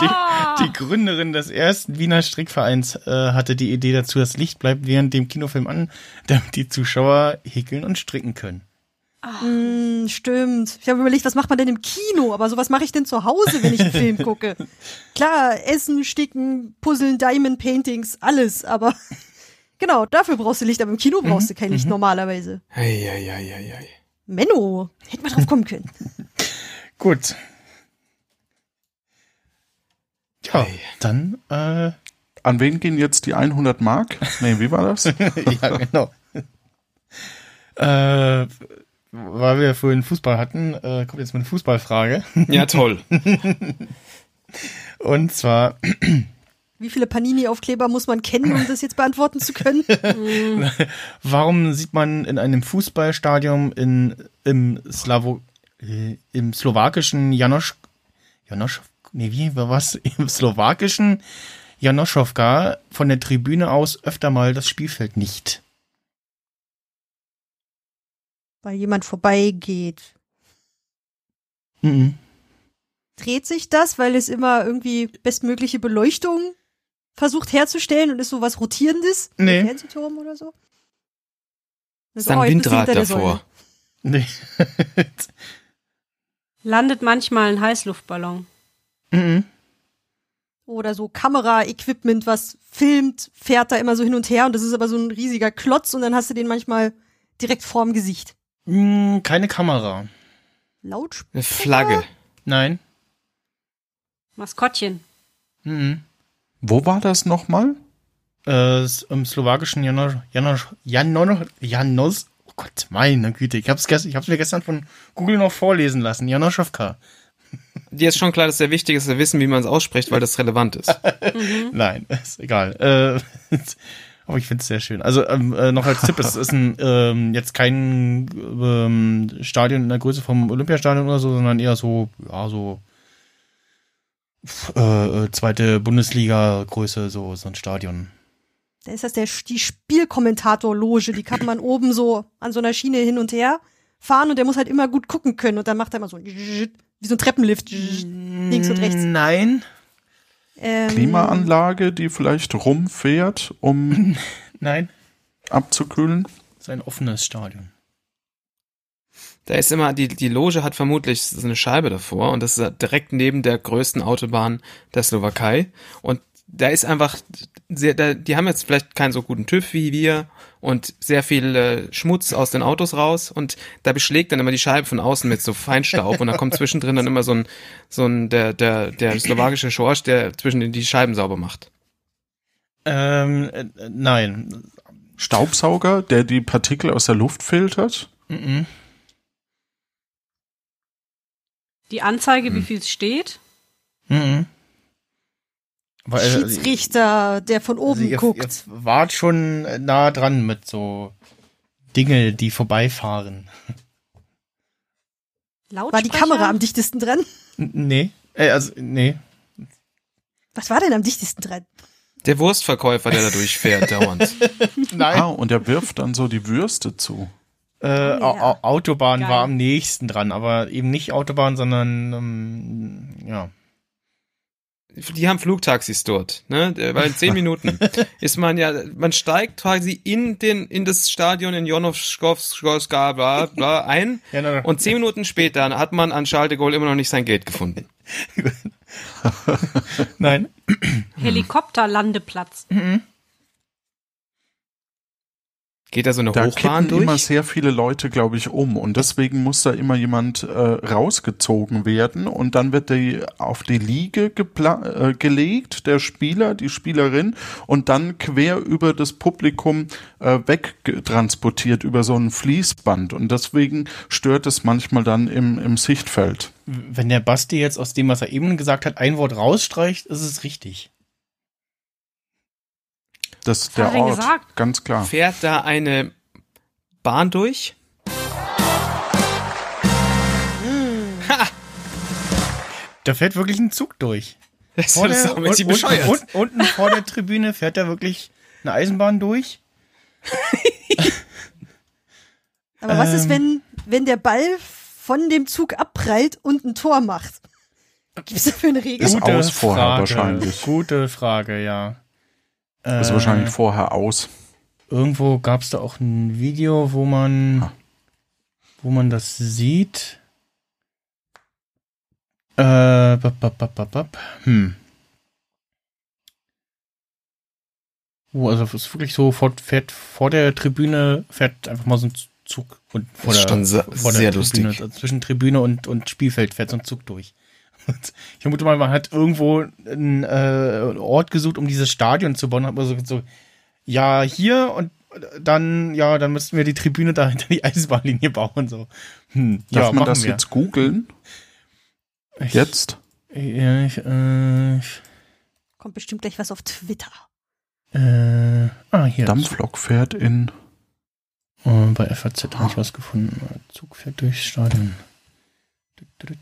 Die, Ah. die Gründerin des ersten Wiener Strickvereins äh, hatte die Idee dazu, das Licht bleibt während dem Kinofilm an, damit die Zuschauer häkeln und stricken können. Hm, stimmt. Ich habe überlegt, was macht man denn im Kino? Aber sowas mache ich denn zu Hause, wenn ich einen Film gucke? Klar, Essen, Sticken, Puzzeln, Diamond Paintings, alles. Aber genau, dafür brauchst du Licht. Aber im Kino brauchst du kein Licht normalerweise. ei, ei, ei, ei, ei. Menno, hätte man drauf kommen können. Gut. Ja, Ei. dann äh, An wen gehen jetzt die 100 Mark? Nee, wie war das? ja, genau. äh, weil wir vorhin Fußball hatten, äh, kommt jetzt mal eine Fußballfrage. Ja, toll. Und zwar, Wie viele Panini-Aufkleber muss man kennen, um das jetzt beantworten zu können? warum sieht man in einem Fußballstadion in, im Slavo, äh, im slowakischen Janosch, Janosch, nee, wie, war was? Im slowakischen Janoschowka von der Tribüne aus öfter mal das Spielfeld nicht? Weil jemand vorbeigeht. Mhm. Dreht sich das, weil es immer irgendwie bestmögliche Beleuchtung versucht herzustellen und ist so was Rotierendes? Nee. Ein Fernsehturm oder so? Ist da ein Windrad davor. Nee. Landet manchmal ein Heißluftballon. mhm. Oder so Kamera-Equipment, was filmt, fährt da immer so hin und her und das ist aber so ein riesiger Klotz und dann hast du den manchmal direkt vorm Gesicht. Mm, Keine Kamera. Lautsprecher? Eine Flagge. Nein. Maskottchen. Mhm. Wo war das nochmal? Äh, Im slowakischen Janosch, Janosch, Janosch, Janos, oh Gott, meine Güte, ich hab's, gest- ich hab's mir gestern von Google noch vorlesen lassen, Janoschowka. Dir ist schon klar, dass es sehr wichtig ist, zu wissen, wie man es ausspricht, weil das relevant ist. Nein, ist egal. Äh, aber ich find's sehr schön. Also ähm, äh, noch als Tipp, es ist ein, ähm, jetzt kein ähm, Stadion in der Größe vom Olympiastadion oder so, sondern eher so, ja, so äh, äh, zweite Bundesliga-Größe, so, so ein Stadion. Da ist das der, die Spielkommentator-Loge, die kann man oben so an so einer Schiene hin und her fahren und der muss halt immer gut gucken können und dann macht er immer so wie so ein Treppenlift links und rechts. Nein. Ähm, Klimaanlage, die vielleicht rumfährt, um Nein. abzukühlen? Es ist ein offenes Stadion. Da ist immer, die, die Loge hat vermutlich so eine Scheibe davor und das ist direkt neben der größten Autobahn der Slowakei. Und da ist einfach sehr, da, die haben jetzt vielleicht keinen so guten TÜV wie wir und sehr viel äh, Schmutz aus den Autos raus und da beschlägt dann immer die Scheibe von außen mit so Feinstaub und da kommt zwischendrin dann immer so ein, so ein, der, der, der slowakische Schorsch, der zwischen den die Scheiben sauber macht. Ähm, äh, nein. Staubsauger, der die Partikel aus der Luft filtert? Mhm. Die Anzeige, wie viel es steht. Mhm. Weil, äh, Schiedsrichter, der von oben also ihr, guckt. Ihr wart schon nah dran mit so Dinge, die vorbeifahren. War die? Kamera am dichtesten dran? Nee. Äh, also, nee. Was war denn am dichtesten dran? Der Wurstverkäufer, der da durchfährt dauernd. Nein. Ah, und er wirft dann so die Würste zu. Äh, ja. Au- Au- Autobahn Geil. war am nächsten dran, aber eben nicht Autobahn, sondern ähm, ja. Die haben Flugtaxis dort, ne? Weil in zehn Minuten ist man ja, man steigt quasi in den, in das Stadion in Jonovskowska bla, bla ein ja na, und zehn Minuten später hat man an Charles de Gaulle immer noch nicht sein Geld gefunden. Nein. Helikopterlandeplatz. Geht da so eine Da Hochbahn kippen immer durch? sehr viele Leute, glaube ich, um. Und deswegen muss da immer jemand äh, rausgezogen werden. Und dann wird die auf die Liege gepla äh, gelegt, der Spieler, die Spielerin, und dann quer über das Publikum äh, wegtransportiert über so ein Fließband. Und deswegen stört es manchmal dann im, im Sichtfeld. Wenn der Basti jetzt aus dem, was er eben gesagt hat, ein Wort rausstreicht, ist es richtig. Das ist der er Ort, gesagt? ganz klar. Fährt da eine Bahn durch? Da fährt wirklich ein Zug durch. Das ist doch und, mäßig und, bescheuert. und, unten vor der Tribüne fährt da wirklich eine Eisenbahn durch. Aber was ist, Ähm. wenn, wenn der Ball von dem Zug abprallt und ein Tor macht? Gibt's dafür eine Regel? Ist aus vorher wahrscheinlich. Gute Frage, ja. Ist Äh, wahrscheinlich vorher aus. Irgendwo gab es da auch ein Video, wo man, Ah. wo man das sieht. Äh, bap, bap, bap, bap, bap. Hm. Oh, also es ist wirklich so, vor, fährt vor der Tribüne, fährt einfach mal so ein Zug und vor Das ist der, schon sehr- vor sehr der Tribüne, lustig. also zwischen Tribüne und, und Spielfeld fährt so ein Zug durch. Ich vermute mal, man hat irgendwo einen äh, Ort gesucht, um dieses Stadion zu bauen. Hat man so, so, ja, hier und dann, ja, dann müssten wir die Tribüne da hinter die Eisenbahnlinie bauen. So. Hm, Darf ja, man machen das wir. jetzt googeln? Ich- Jetzt? Ja, ich, äh, ich, Kommt bestimmt gleich was auf Twitter. äh, ah, hier. Dampflok fährt in. Äh, bei FAZ habe ich was gefunden. Zug fährt durchs Stadion.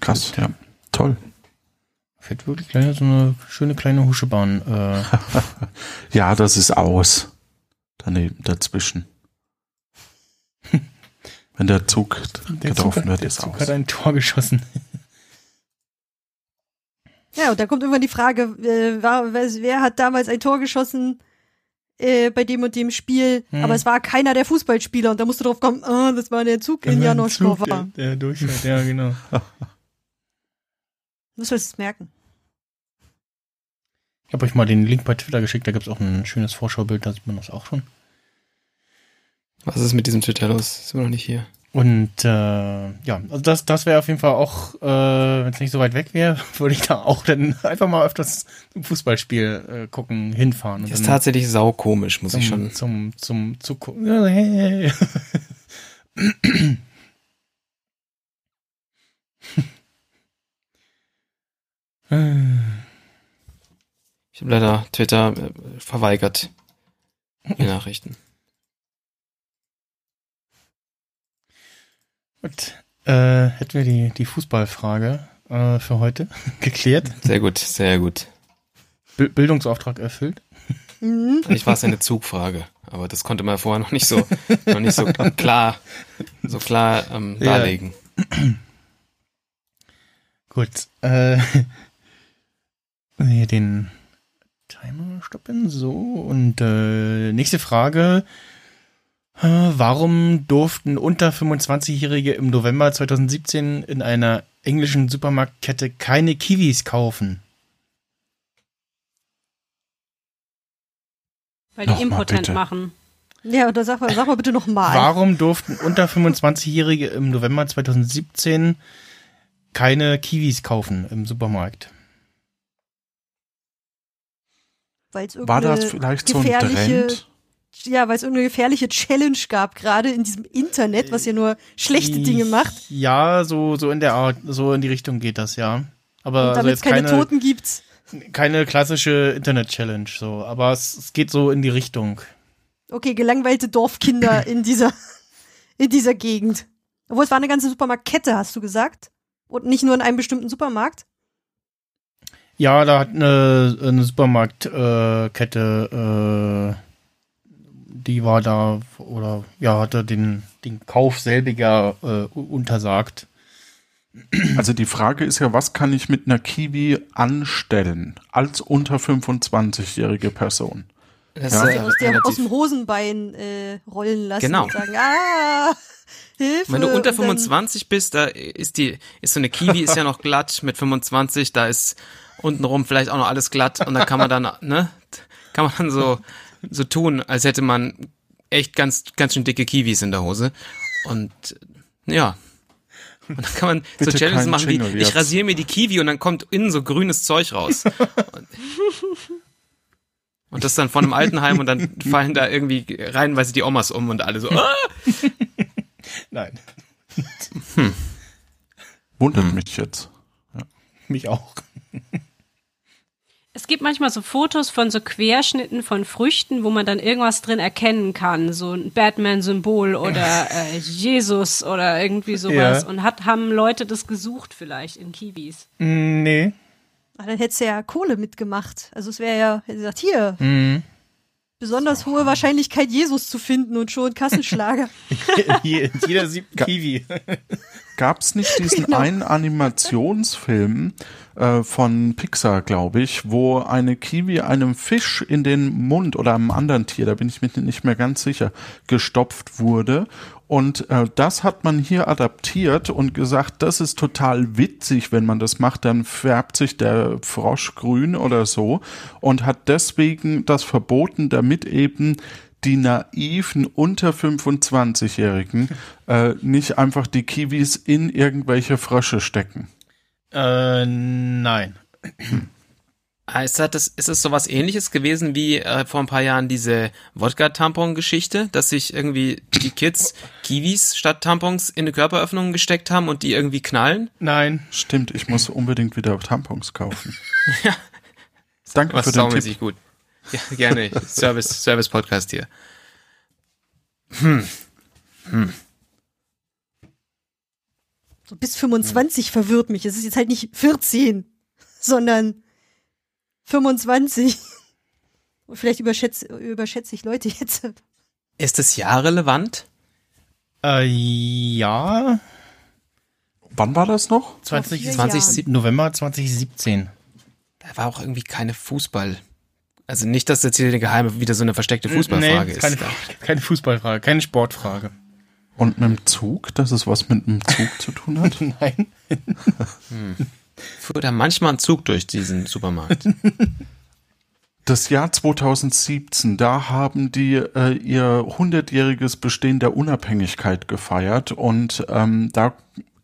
Krass, ja. Toll. Fährt wirklich gleich so eine schöne kleine Huschebahn. Äh, Ja, das ist aus. Daneben, dazwischen. Wenn der Zug der Zug, getroffen hat, wird, der ist Zug aus. hat ein Tor geschossen. Ja, und da kommt irgendwann die Frage, äh, war, wer, wer hat damals ein Tor geschossen äh, bei dem und dem Spiel, Hm. aber es war keiner der Fußballspieler und da musst du drauf kommen, ah, das war der Zug in Zug, Janoschkova. der, der durchfährt, ja, genau. Muss man es merken. Ich habe euch mal den Link bei Twitter geschickt, da gibt es auch ein schönes Vorschaubild, da sieht man das auch schon. Was ist mit diesem Twitter los? Sind wir noch nicht hier? Und äh, ja, also das, das wäre auf jeden Fall auch, äh, wenn es nicht so weit weg wäre, würde ich da auch dann einfach mal öfters ein Fußballspiel äh, gucken, hinfahren. Und Das ist dann tatsächlich saukomisch, muss zum, ich schon. zum, zum Zugucken. Ja. Ich habe leider Twitter äh, verweigert. Die Nachrichten. Gut, äh, hätten wir die, die Fußballfrage äh, für heute geklärt. Sehr gut, sehr gut. Bi- Bildungsauftrag erfüllt. Eigentlich war es eine Zugfrage, aber das konnte man vorher noch nicht so, noch nicht so klar, so klar ähm, Ja. darlegen. Gut, äh, hier den Timer stoppen, so, und äh, nächste Frage. Äh, warum durften unter 25-Jährige im November 2017 in einer englischen Supermarktkette keine Kiwis kaufen? Weil die Nochmal impotent bitte. machen. Ja, oder sag mal, sag mal bitte nochmal. Warum durften unter 25-Jährige im November 2017 keine Kiwis kaufen im Supermarkt? Weil es War das vielleicht so ein Trend? ja, weil es irgendeine gefährliche Challenge gab, gerade in diesem Internet, was ja nur schlechte Dinge macht. Ja, so, so in der Art, so in die Richtung geht das, ja. Aber Und also damit jetzt es keine, keine, Toten gibt. keine klassische Internet-Challenge, so. Aber es, es geht so in die Richtung. Okay, gelangweilte Dorfkinder in dieser, in dieser Gegend. Obwohl es war eine ganze Supermarktkette, hast du gesagt? Und nicht nur in einem bestimmten Supermarkt? Ja, da hat eine, eine Supermarktkette, äh, äh, die war da, oder ja, hatte den, den Kauf selbiger äh, untersagt. Also die Frage ist ja, was kann ich mit einer Kiwi anstellen als unter 25-jährige Person? Das Ja. ist, Die äh, aus, dem Hosenbein äh, rollen lassen Genau. und sagen, ah, Hilfe. Wenn du unter und dann- 25 bist, da ist die, ist so eine Kiwi ist ja noch glatt mit 25, da ist untenrum vielleicht auch noch alles glatt und da kann man dann, ne, kann man dann so, so tun, als hätte man echt ganz, ganz schön dicke Kiwis in der Hose. Und ja. Und dann kann man so Bitte Challenges kein machen wie, Jingle ich rasiere mir die Kiwi und dann kommt innen so grünes Zeug raus. Und, und das dann von einem Altenheim und dann fallen da irgendwie reihenweise die Omas um und alle so, ah! Nein, Wundert Hm. mich jetzt. mich auch. Es gibt manchmal so Fotos von so Querschnitten von Früchten, wo man dann irgendwas drin erkennen kann, so ein Batman-Symbol oder äh, Jesus oder irgendwie sowas. Ja. Und hat, haben Leute das gesucht vielleicht in Kiwis. Mm, Nee. Ah, dann hättest du ja Kohle mitgemacht. Also es wäre ja, hätte gesagt, hier, Mhm. besonders hohe Wahrscheinlichkeit, Jesus zu finden und schon Kassenschlager. Je- Jeder siebten Kiwi. Gab es nicht diesen Genau. einen Animationsfilm äh, von Pixar, glaube ich, wo eine Kiwi einem Fisch in den Mund oder einem anderen Tier, da bin ich mir nicht mehr ganz sicher, gestopft wurde. Und äh, das hat man hier adaptiert und gesagt, das ist total witzig, wenn man das macht, dann färbt sich der Frosch grün oder so und hat deswegen das verboten, damit eben die naiven unter 25-Jährigen äh, nicht einfach die Kiwis in irgendwelche Frösche stecken. Äh, nein. Ist das, ist es sowas ähnliches gewesen wie äh, vor ein paar Jahren diese Wodka-Tampon-Geschichte, dass sich irgendwie die Kids Kiwis statt Tampons in eine Körperöffnung gesteckt haben und die irgendwie knallen? Nein. Stimmt, ich muss unbedingt wieder Tampons kaufen. ja. Danke Was für den Tipp. gut. Ja, gerne. Service, Service Podcast hier. Hm. Hm. So bis 25 verwirrt mich. Es ist jetzt halt nicht 14, sondern 25. Und vielleicht überschätze, überschätze ich Leute jetzt. Ist das Jahr relevant? Äh, ja. Wann war das noch? 20, vier 20 Jahren. November 2017. Da war auch irgendwie keine Fußball. Also nicht, dass jetzt hier eine geheime, wieder so eine versteckte Fußballfrage nee, ist. Keine, Da- keine Fußballfrage, keine Sportfrage. Und mit dem Zug, dass es was mit dem Zug zu tun hat? Nein. Fuhr da manchmal ein Zug durch diesen Supermarkt. Das Jahr 2017, da haben die äh, ihr hundertjähriges Bestehen der Unabhängigkeit gefeiert und ähm, da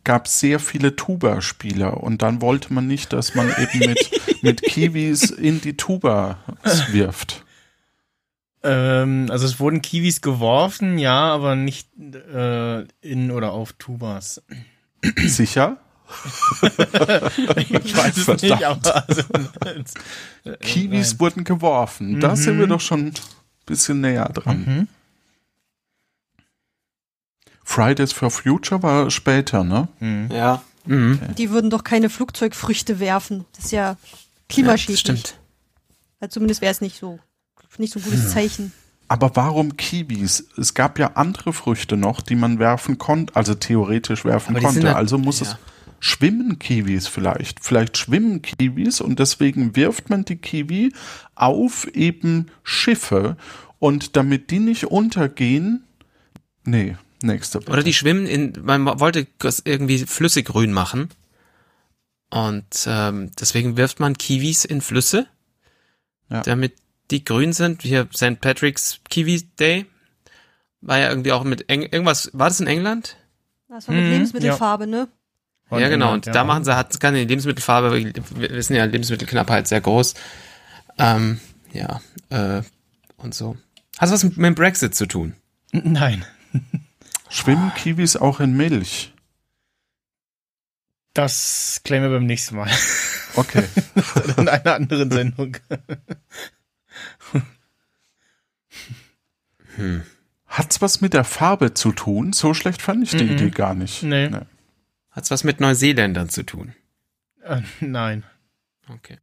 gab es sehr viele Tuba-Spieler und dann wollte man nicht, dass man eben mit, mit Kiwis in die Tuba wirft. Ähm, also es wurden Kiwis geworfen, ja, aber nicht äh, in oder auf Tubas. Sicher? Ich weiß es nicht, aber also, äh, Kiwis nein. wurden geworfen. Da sind wir Mhm. doch schon ein bisschen näher dran. Mhm. Fridays for Future war später, ne? Mhm. Ja. Mhm. Die würden doch keine Flugzeugfrüchte werfen. Das ist ja Ja, klimaschädlich. das stimmt. Also zumindest wäre es nicht so, nicht so ein gutes Zeichen. Aber warum Kiwis? Es gab ja andere Früchte noch, die man werfen konnte, also theoretisch werfen konnte. halt- also muss ja. es schwimmen Kiwis vielleicht. Vielleicht schwimmen Kiwis und deswegen wirft man die Kiwi auf eben Schiffe und damit die nicht untergehen. Nee, nächste. bitte. Oder die schwimmen in, man wollte das irgendwie flüssiggrün machen. Und ähm, deswegen wirft man Kiwis in Flüsse, Ja. damit die grün sind. Hier St. Patrick's Kiwi Day. War ja irgendwie auch mit Eng irgendwas, war das in England? Das war mit Mhm, Lebensmittelfarbe, ne? Von ja, genau. England, Und da machen sie, hat keine Lebensmittelfarbe, wir wissen ja, Lebensmittelknappheit sehr groß. Ähm, ja, äh, und so. Hat was mit, mit dem Brexit zu tun? Nein. Schwimmen Kiwis auch in Milch? Das klären wir beim nächsten Mal. Okay. in einer anderen Sendung. Hm. Hat's was mit der Farbe zu tun? So schlecht fand ich die Mhm. Idee gar nicht. Nee. Hat's was mit Neuseeländern zu tun? Äh, nein. Okay.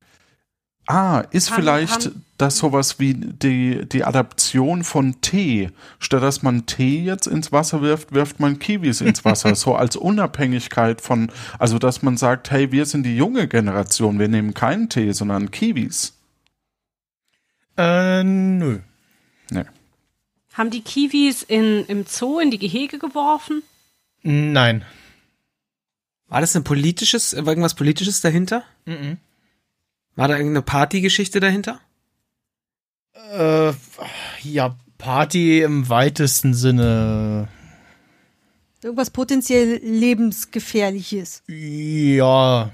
Ah, ist Haben- vielleicht haben- das sowas wie die, die Adaption von Tee. Statt dass man Tee jetzt ins Wasser wirft, wirft man Kiwis ins Wasser. so als Unabhängigkeit von, also dass man sagt, hey, wir sind die junge Generation, wir nehmen keinen Tee, sondern Kiwis. Äh, nö. Haben die Kiwis in, im Zoo in die Gehege geworfen? Nein. War das ein politisches, war irgendwas politisches dahinter? Mhm. War da irgendeine Partygeschichte dahinter? Äh, ja, Party im weitesten Sinne. Irgendwas potenziell lebensgefährliches. Ja.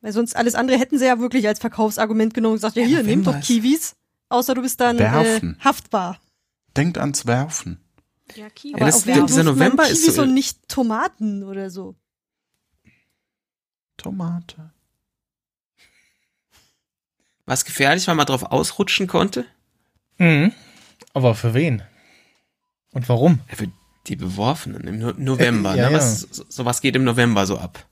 Weil sonst alles andere hätten sie ja wirklich als Verkaufsargument genommen und gesagt, ja hier, Ja, nimm doch? Kiwis. Außer du bist dann äh, haftbar. Denkt ans Werfen. Ja, Kiwi. Ja, das- dieser man November ist Kiwis so- und nicht Tomaten oder so. Tomate. War es gefährlich, weil man drauf ausrutschen konnte? Mhm. Aber für wen? Und warum? Ja, für die Beworfenen im no November. Äh, ja, ne? Was, so, sowas geht im November so ab.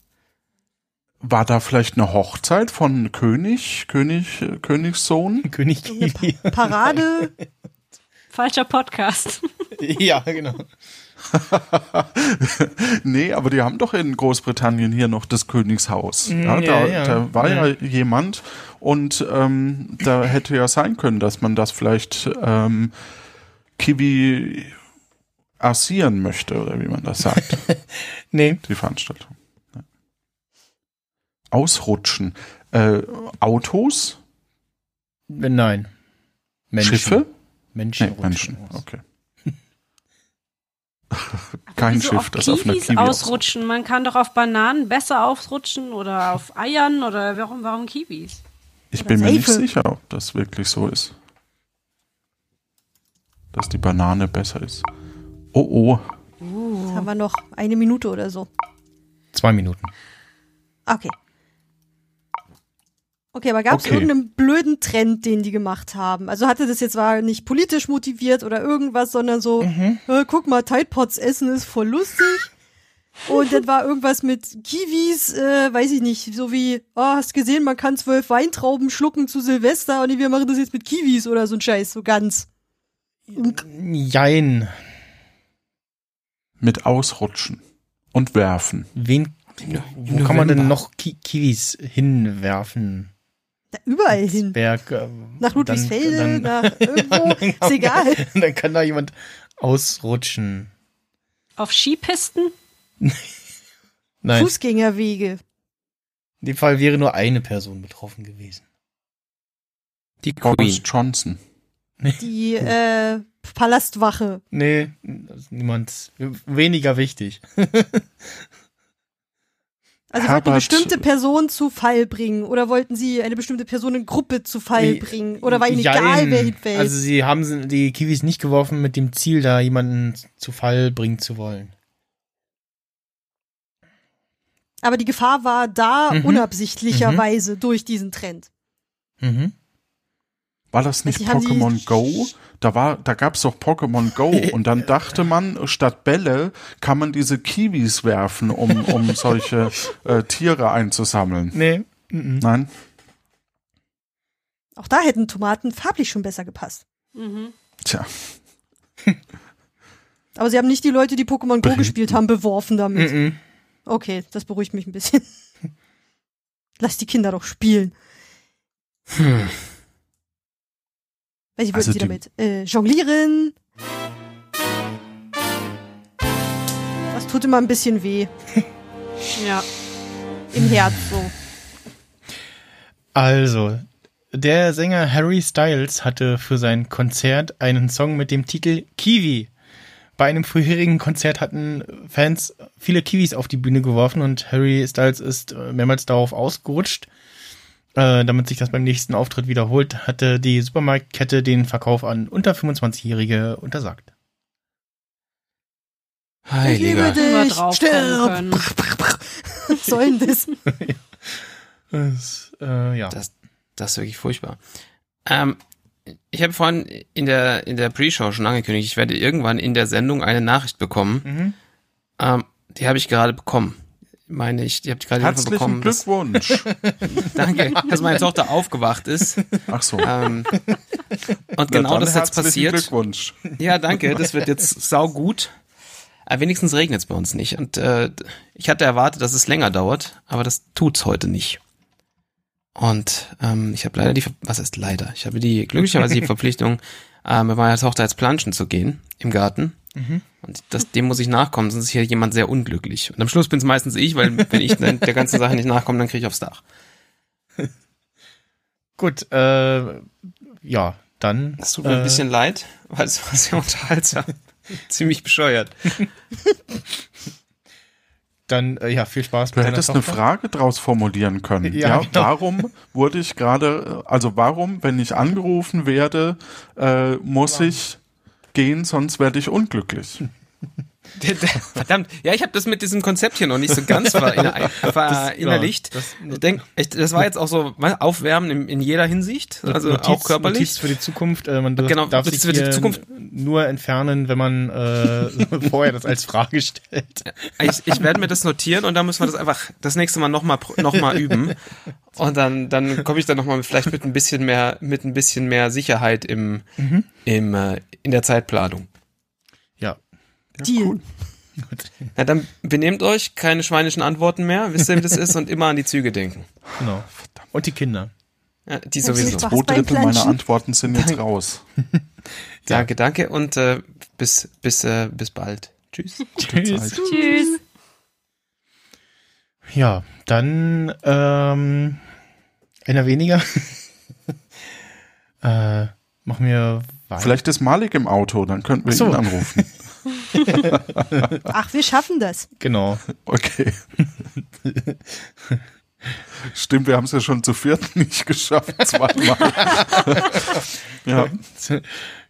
War da vielleicht eine Hochzeit von König, König, äh, Königssohn? König Kiwi. Parade. Falscher Podcast. ja, genau. nee, aber die haben doch in Großbritannien hier noch das Königshaus. Mm, Ja, ja, da, ja. da war ja, Ja. jemand und ähm, da hätte ja sein können, dass man das vielleicht ähm, Kiwi assieren möchte oder wie man das sagt, Nee. die Veranstaltung. Ausrutschen. Äh, Autos? Nein. Menschen. Schiffe? Menschen. Nee, Menschen. rutschen aus. Okay. Kein Schiff, auf das auf einer Kiwis Kiwi ausrutschen? Man kann doch auf Bananen besser ausrutschen oder auf Eiern oder warum, warum Kiwis? Ich bin mir nicht sicher, ob das wirklich so ist. Dass die Banane besser ist. Oh oh. Jetzt haben wir noch eine Minute oder so. Zwei Minuten. Okay. Okay, aber gab es Okay. irgendeinen blöden Trend, den die gemacht haben? Also hatte das jetzt war nicht politisch motiviert oder irgendwas, sondern so, Mhm. äh, guck mal, Tide Pods essen ist voll lustig. Und dann war irgendwas mit Kiwis, äh, weiß ich nicht, so wie, oh, hast gesehen, man kann zwölf Weintrauben schlucken zu Silvester und wir machen das jetzt mit Kiwis oder so ein Scheiß, so ganz. Jein. Mit ausrutschen und werfen. Wen, wo kann man denn noch Ki Kiwis hinwerfen? Da überall hin. Berg, äh, Nach Ludwigsfelde, dann, dann, nach irgendwo, ist egal. dann kann da jemand ausrutschen. Auf Skipisten? Nein, Fußgängerwege. in dem Fall wäre nur eine Person betroffen gewesen. Die Boris Queen. Johnson. Die äh, Palastwache. Nee, das ist niemand weniger wichtig. Also wollten Herbert- bestimmte Personen zu Fall bringen oder wollten sie eine bestimmte Personengruppe zu Fall Nee, bringen oder war ihnen Jein. egal, wer hinfällt? Also sie haben die Kiwis nicht geworfen mit dem Ziel, da jemanden zu Fall bringen zu wollen. Aber die Gefahr war da Mhm. unabsichtlicherweise durch diesen Trend. Mhm. War das nicht haben die- Pokémon Go? Da war, da gab's doch Pokémon Go und dann dachte man, statt Bälle kann man diese Kiwis werfen, um, um solche äh, Tiere einzusammeln. Nee. Mhm. Nein? Auch da hätten Tomaten farblich schon besser gepasst. Mhm. Tja, Aber sie haben nicht die Leute, die Pokémon Go gespielt haben, beworfen damit. Mhm. Okay, das beruhigt mich ein bisschen. Lass die Kinder doch spielen. Hm. Welche wollten Also sie damit? Äh, jonglieren. Das tut immer ein bisschen weh. Ja. Im Herz so. Also, der Sänger Harry Styles hatte für sein Konzert einen Song mit dem Titel Kiwi. Bei einem vorherigen Konzert hatten Fans viele Kiwis auf die Bühne geworfen und Harry Styles ist mehrmals darauf ausgerutscht. Äh, damit sich das beim nächsten Auftritt wiederholt, hatte die Supermarktkette den Verkauf an unter 25-Jährige untersagt. Ich liebe Heiliger. Dich. Stirb. Was soll denn das? Das, äh, ja. Das, das ist wirklich furchtbar. Ähm, ich habe vorhin in der, in der Pre-Show schon angekündigt, ich werde irgendwann in der Sendung eine Nachricht bekommen. Mhm. Ähm, die habe ich gerade bekommen. Meine ich, die habe ich gerade herzlichen bekommen. dass- Glückwunsch. Danke, dass meine Tochter aufgewacht ist. Ach so. Ähm, und Na genau das ist jetzt herzlichen passiert. Glückwunsch. Ja, danke. Das wird jetzt saugut. Aber wenigstens regnet es bei uns nicht. Und äh, ich hatte erwartet, dass es länger dauert, aber das tut's heute nicht. Und ähm, ich habe leider die, Ver- was ist leider? Ich habe die glücklicherweise die Verpflichtung, äh, mit meiner Tochter jetzt planschen zu gehen im Garten. Mhm. Und das, dem muss ich nachkommen, sonst ist hier jemand sehr unglücklich. Und am Schluss bin es meistens ich, weil wenn ich dann der ganzen Sache nicht nachkomme, dann kriege ich aufs Dach. Gut, äh, ja, dann. Das tut mir äh, ein bisschen leid, weil es war sehr unterhaltsam. Ziemlich bescheuert. Dann, äh, ja, viel Spaß Du hättest eine. Frage draus formulieren können. Ja, Ja, genau. warum wurde ich gerade, also warum, wenn ich angerufen werde, äh, muss ich gehen, sonst werde ich unglücklich. Verdammt, ja, ich habe das mit diesem Konzept hier noch nicht so ganz verinner- verinnerlicht. Das- Ich denk, echt, das war jetzt auch so Aufwärmen in, in jeder Hinsicht, also Notiz, auch körperlich. Notiz für die Zukunft. Äh, man darf, Genau, darf sich für die Zukunft. nur entfernen, wenn man äh, vorher das als Frage stellt. Ich, ich werde mir das notieren und dann müssen wir das einfach das nächste Mal nochmal noch mal üben. Und dann, dann komme ich dann nochmal vielleicht mit ein bisschen mehr, mit ein bisschen mehr Sicherheit im, im, äh, in der Zeitplanung. Ja. Deal. Na, dann benehmt euch, keine schweinischen Antworten mehr, wisst ihr, wie das ist und immer an die Züge denken. Genau. Und die Kinder. Ja, die sowieso. Zwei Drittel meiner. Antworten sind jetzt raus. Danke, danke und äh, bis, bis, äh, bis bald. Tschüss. Tschüss. Tschüss. Ja, dann ähm, einer weniger. äh, machen wir weiter. Vielleicht ist Malik im Auto, dann könnten wir so. ihn anrufen. Ach, wir schaffen das. Genau. Okay. Stimmt, wir haben es ja schon zu viert nicht geschafft, zweimal. ja,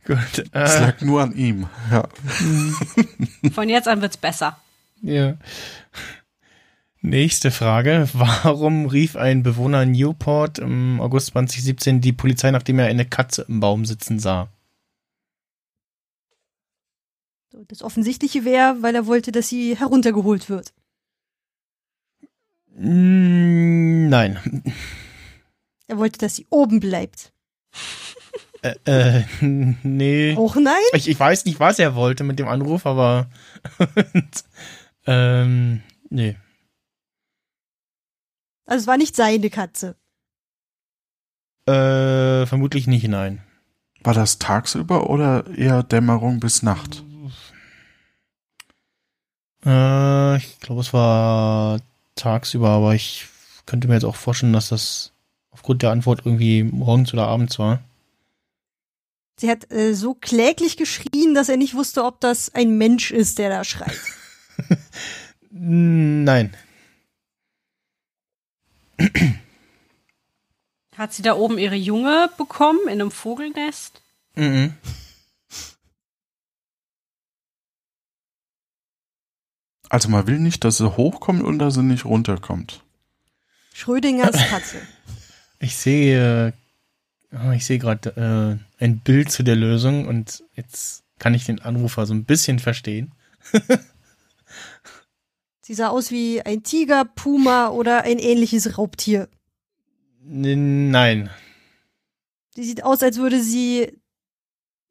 Gut. es Äh, lag nur an ihm. Ja. Von jetzt an wird's besser. ja. Nächste Frage. Warum rief ein Bewohner Newport im August 2017 die Polizei, nachdem er eine Katze im Baum sitzen sah? So, Das Offensichtliche wäre, weil er wollte, dass sie heruntergeholt wird. Mm, Nein. Er wollte, dass sie oben bleibt. Äh, äh, nee. Auch nein? Ich, ich weiß nicht, was er wollte mit dem Anruf, aber ähm, nee. Also es war nicht seine Katze. Äh, vermutlich nicht, nein. War das tagsüber oder eher Dämmerung bis Nacht? Äh, ich glaube, es war tagsüber, aber ich könnte mir jetzt auch vorstellen, dass das aufgrund der Antwort irgendwie morgens oder abends war. Sie hat äh, so kläglich geschrien, dass er nicht wusste, ob das ein Mensch ist, der da schreit. Nein. Hat sie da oben ihre Junge bekommen in einem Vogelnest? Mhm. Also man will nicht, dass sie hochkommt und dass sie nicht runterkommt. Schrödingers Katze. Ich sehe, ah, ich sehe gerade äh, ein Bild zu der Lösung und jetzt kann ich den Anrufer so ein bisschen verstehen. Sie sah aus wie ein Tiger, Puma oder ein ähnliches Raubtier. N- Nein. Sie sieht aus, als würde sie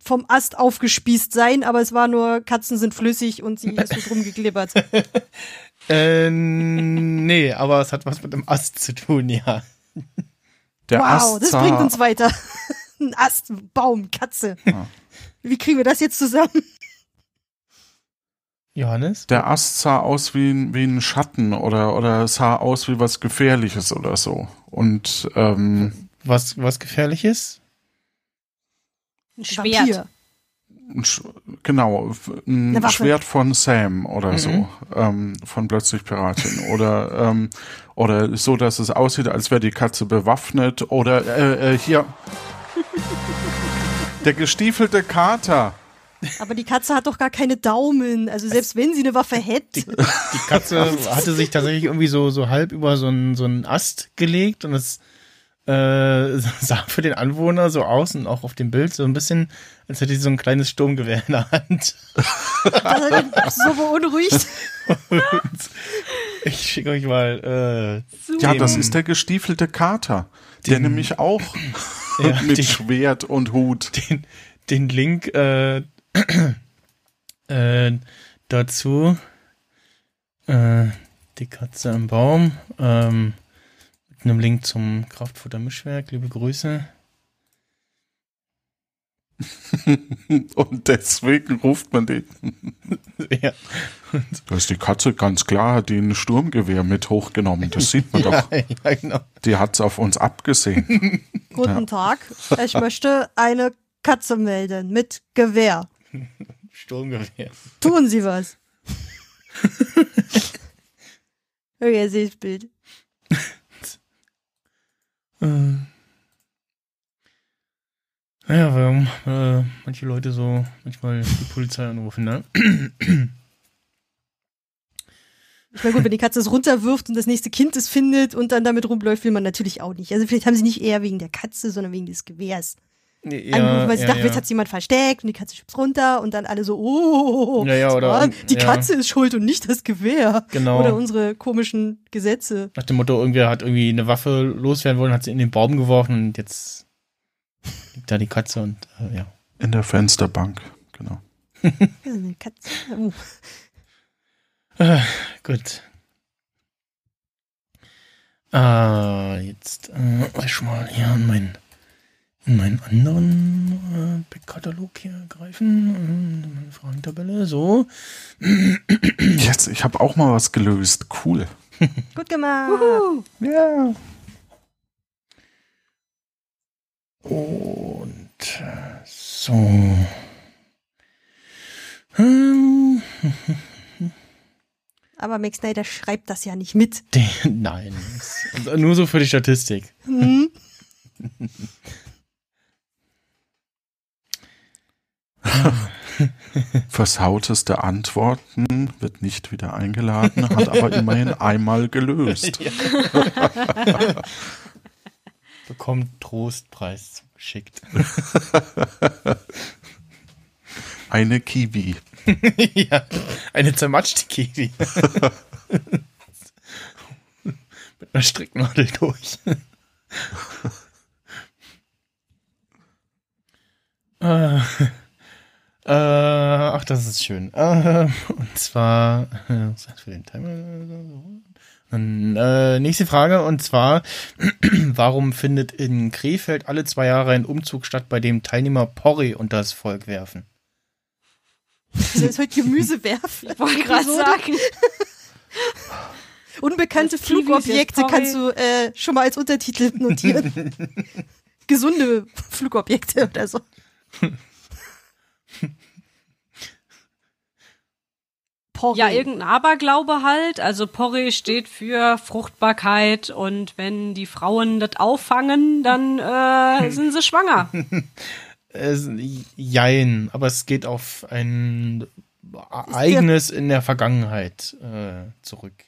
vom Ast aufgespießt sein, aber es war nur, Katzen sind flüssig und sie ist so drum geglibbert. Äh, nee, aber es hat was mit dem Ast zu tun, ja. Der wow, Ast das bringt uns weiter. Ein Ast, Baum, Katze. Ja. Wie kriegen wir das jetzt zusammen? Johannes? Der Ast sah aus wie ein, wie ein Schatten oder, oder sah aus wie was Gefährliches oder so. Und ähm, Was, was gefährliches? Ein Schwert. Vampir. ein Sch genau, ein. Schwert von Sam oder Mhm. so, ähm, von plötzlich Piratin. oder, ähm, oder so, dass es aussieht, als wäre die Katze bewaffnet. Oder äh, äh, hier. Der gestiefelte Kater. Aber die Katze hat doch gar keine Daumen. Also selbst wenn sie eine Waffe hätte. Die Katze hatte sich tatsächlich irgendwie so, so halb über so einen, so einen Ast gelegt und es äh, sah für den Anwohner so aus und auch auf dem Bild so ein bisschen, als hätte sie so ein kleines Sturmgewehr in der Hand. Das hat ihn so beunruhigt. Ich schicke euch mal äh, Ja, das ist der gestiefelte Kater. Der Den- nämlich auch Ja, mit die- Schwert und Hut. den, den Link äh, äh, dazu. Äh, die Katze im Baum. Ähm, einem Link zum Kraftfutter-Mischwerk. Liebe Grüße. Und deswegen ruft man den. ja. Da ist die Katze ganz klar, hat die ein Sturmgewehr mit hochgenommen. Das sieht man doch. ja, genau. Die hat's auf uns abgesehen. Guten Tag. Ich möchte eine Katze melden mit Gewehr. Sturmgewehr. Tun Sie was. Okay, sehe ich das Bild. Äh. Naja, warum äh, manche Leute so manchmal die Polizei anrufen, ne? Ich meine, gut, wenn die Katze es runterwirft und das nächste Kind es findet und dann damit rumläuft, will man natürlich auch nicht. Also vielleicht haben sie nicht eher wegen der Katze, sondern wegen des Gewehrs Ja, angerufen, weil sie ja, dachten, ja. jetzt hat jemand versteckt und die Katze schubst runter und dann alle so, oh, Ja, ja, oder- die ja. Katze ist schuld und nicht das Gewehr. Genau. Oder unsere komischen Gesetze. Nach dem Motto, irgendwer hat irgendwie eine Waffe loswerden wollen, hat sie in den Baum geworfen und jetzt liegt da die Katze und äh, ja. In der Fensterbank, genau. Eine Katze. Oh. Äh, gut. Ah, jetzt äh, ich schon mal hier in meinen, in meinen anderen äh, Backkatalog hier greifen. Äh, meine Fragentabelle, so. Jetzt, ich habe auch mal was gelöst. Cool. Gut gemacht. Ja. Und äh, so. Ähm, Aber Max Snyder schreibt das ja nicht mit. Nein. Nur so für die Statistik. Hm? Versauteste Antworten wird nicht wieder eingeladen, hat aber immerhin einmal gelöst. Bekommt Trostpreis zugeschickt. Eine Kiwi. ja, eine zermatschte Kiwi. Mit einer Stricknadel durch. äh, äh, ach, das ist schön. Äh, und zwar, äh, was heißt für den Timer? Dann, äh, nächste Frage, und zwar, warum findet in Krefeld alle zwei Jahre ein Umzug statt, bei dem Teilnehmer Porree unter das Volk werfen? Das ist heute Gemüse werfen. Ich wollte gerade sagen. Unbekannte Das Flugobjekte jetzt kannst du äh, schon mal als Untertitel notieren. Gesunde Flugobjekte oder so. Porree. Ja, irgendein Aberglaube halt. Also Porree steht für Fruchtbarkeit und wenn die Frauen das auffangen, dann äh, sind sie schwanger. Jein, aber es geht auf ein Ereignis in der Vergangenheit äh, zurück.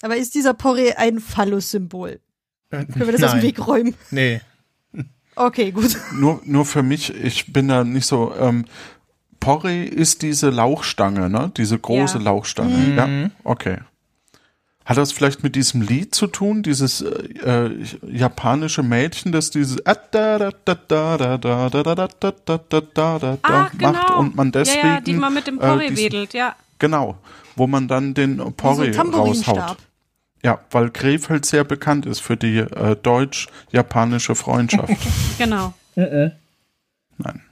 Aber ist dieser Porree ein Phallus-Symbol? Können wir das aus dem Weg räumen? Nee. Okay, gut. Nur, nur für mich, ich bin da nicht so. Ähm, Porree ist diese Lauchstange, ne? Diese große ja. Lauchstange. Mhm. Ja, okay. Hat das vielleicht mit diesem Lied zu tun, dieses äh, japanische Mädchen, das dieses macht und man deswegen ja, ja, die man mit dem Porree äh, wedelt, ja. Genau, wo man dann den Porree also raushaut. Ja, weil Krefeld sehr bekannt ist für die äh, deutsch-japanische Freundschaft. genau. Nein.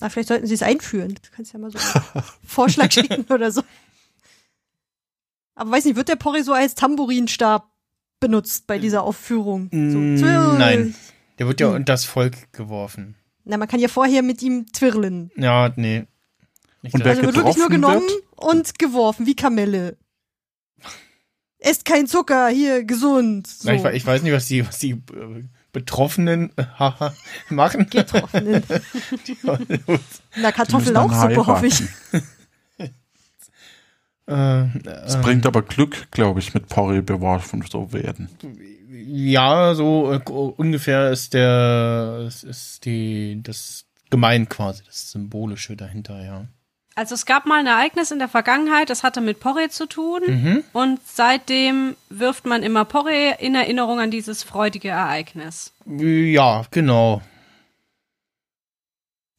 Na, vielleicht sollten sie es einführen. Du kannst ja mal so einen Vorschlag schicken oder so. Aber weiß nicht, wird der Porree so als Tamburinstab benutzt bei dieser Aufführung? So, Mm, zwirl. Nein. Der wird ja Hm. unter das Volk geworfen. Na, man kann ja vorher mit ihm twirlen. Ja, nee. Nicht Und Also wird wirklich nur genommen wird? und geworfen, wie Kamelle. Esst kein Zucker, hier, gesund. So. Na, ich, ich weiß nicht, was die, was die äh, Betroffenen äh, haha, machen. Getroffenen. Die- Na, Die müssen dann Kartoffellauchsuppe, hoffe ich. äh, Es äh, bringt aber Glück, glaube ich, mit Porree beworfen so werden. ja, so äh, ungefähr ist der, ist, ist die, das gemein quasi, das Symbolische dahinter, ja. Also es gab mal ein Ereignis in der Vergangenheit, das hatte mit Porree zu tun. Mhm. Und seitdem wirft man immer Porree in Erinnerung an dieses freudige Ereignis. Ja, genau.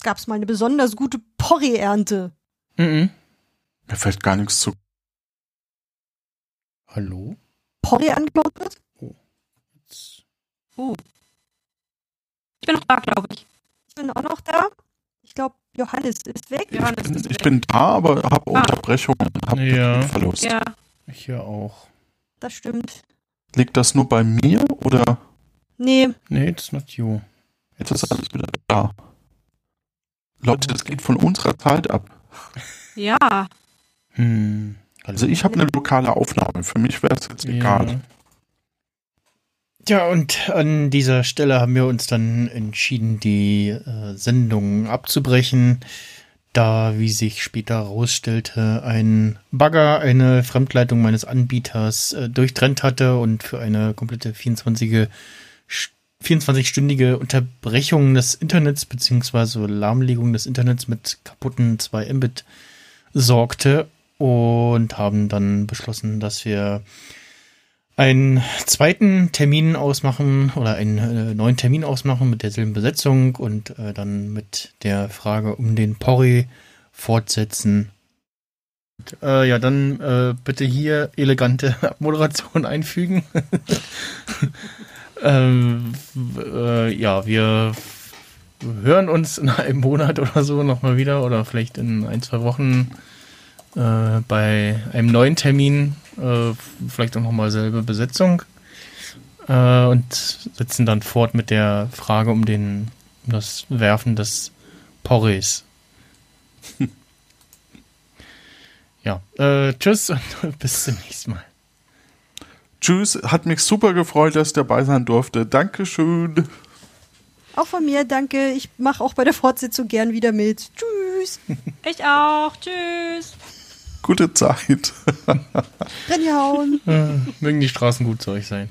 Gab's mal eine besonders gute Porree-Ernte. Mhm. Mir fällt gar nichts zu. Hallo? Porree angebaut wird? Uh. Ich bin noch da, glaube ich. Ich bin auch noch da. Ich glaube, Johannes ist weg. Johannes Ich bin, ist ich weg. bin da, aber habe Ah. Unterbrechungen, habe Ja. Verlust. Ja, Ich hier auch. Das stimmt. Liegt das nur bei mir oder Nee, Nee, it's not you. jetzt ist alles wieder da? Leute, das geht von unserer Zeit ab. ja. Hm. Also ich habe eine lokale Aufnahme. Für mich wäre es jetzt egal. Ja, und an dieser Stelle haben wir uns dann entschieden, die äh, Sendung abzubrechen, da, wie sich später herausstellte, ein Bagger eine Fremdleitung meines Anbieters äh, durchtrennt hatte und für eine komplette 24 24-stündige Unterbrechung des Internets beziehungsweise Lahmlegung des Internets mit kaputten 2 Mbit sorgte und haben dann beschlossen, dass wir einen zweiten Termin ausmachen oder einen äh, neuen Termin ausmachen mit derselben Besetzung und äh, dann mit der Frage um den Porree fortsetzen. Und, äh, ja, dann äh, bitte hier elegante Abmoderation einfügen. ähm, äh, ja, wir hören uns in einem Monat oder so nochmal wieder oder vielleicht in ein, zwei Wochen äh, bei einem neuen Termin äh, vielleicht auch nochmal selbe Besetzung äh, und setzen dann fort mit der Frage um, den, um das Werfen des Porres. ja, äh, tschüss und bis zum nächsten Mal. Tschüss, hat mich super gefreut, dass ich dabei sein durfte. Dankeschön. Auch von mir, danke. Ich mache auch bei der Fortsetzung gern wieder mit. Tschüss. Ich auch. Tschüss. Gute Zeit. Renjaun. Hm, mögen die Straßen gut zu euch sein.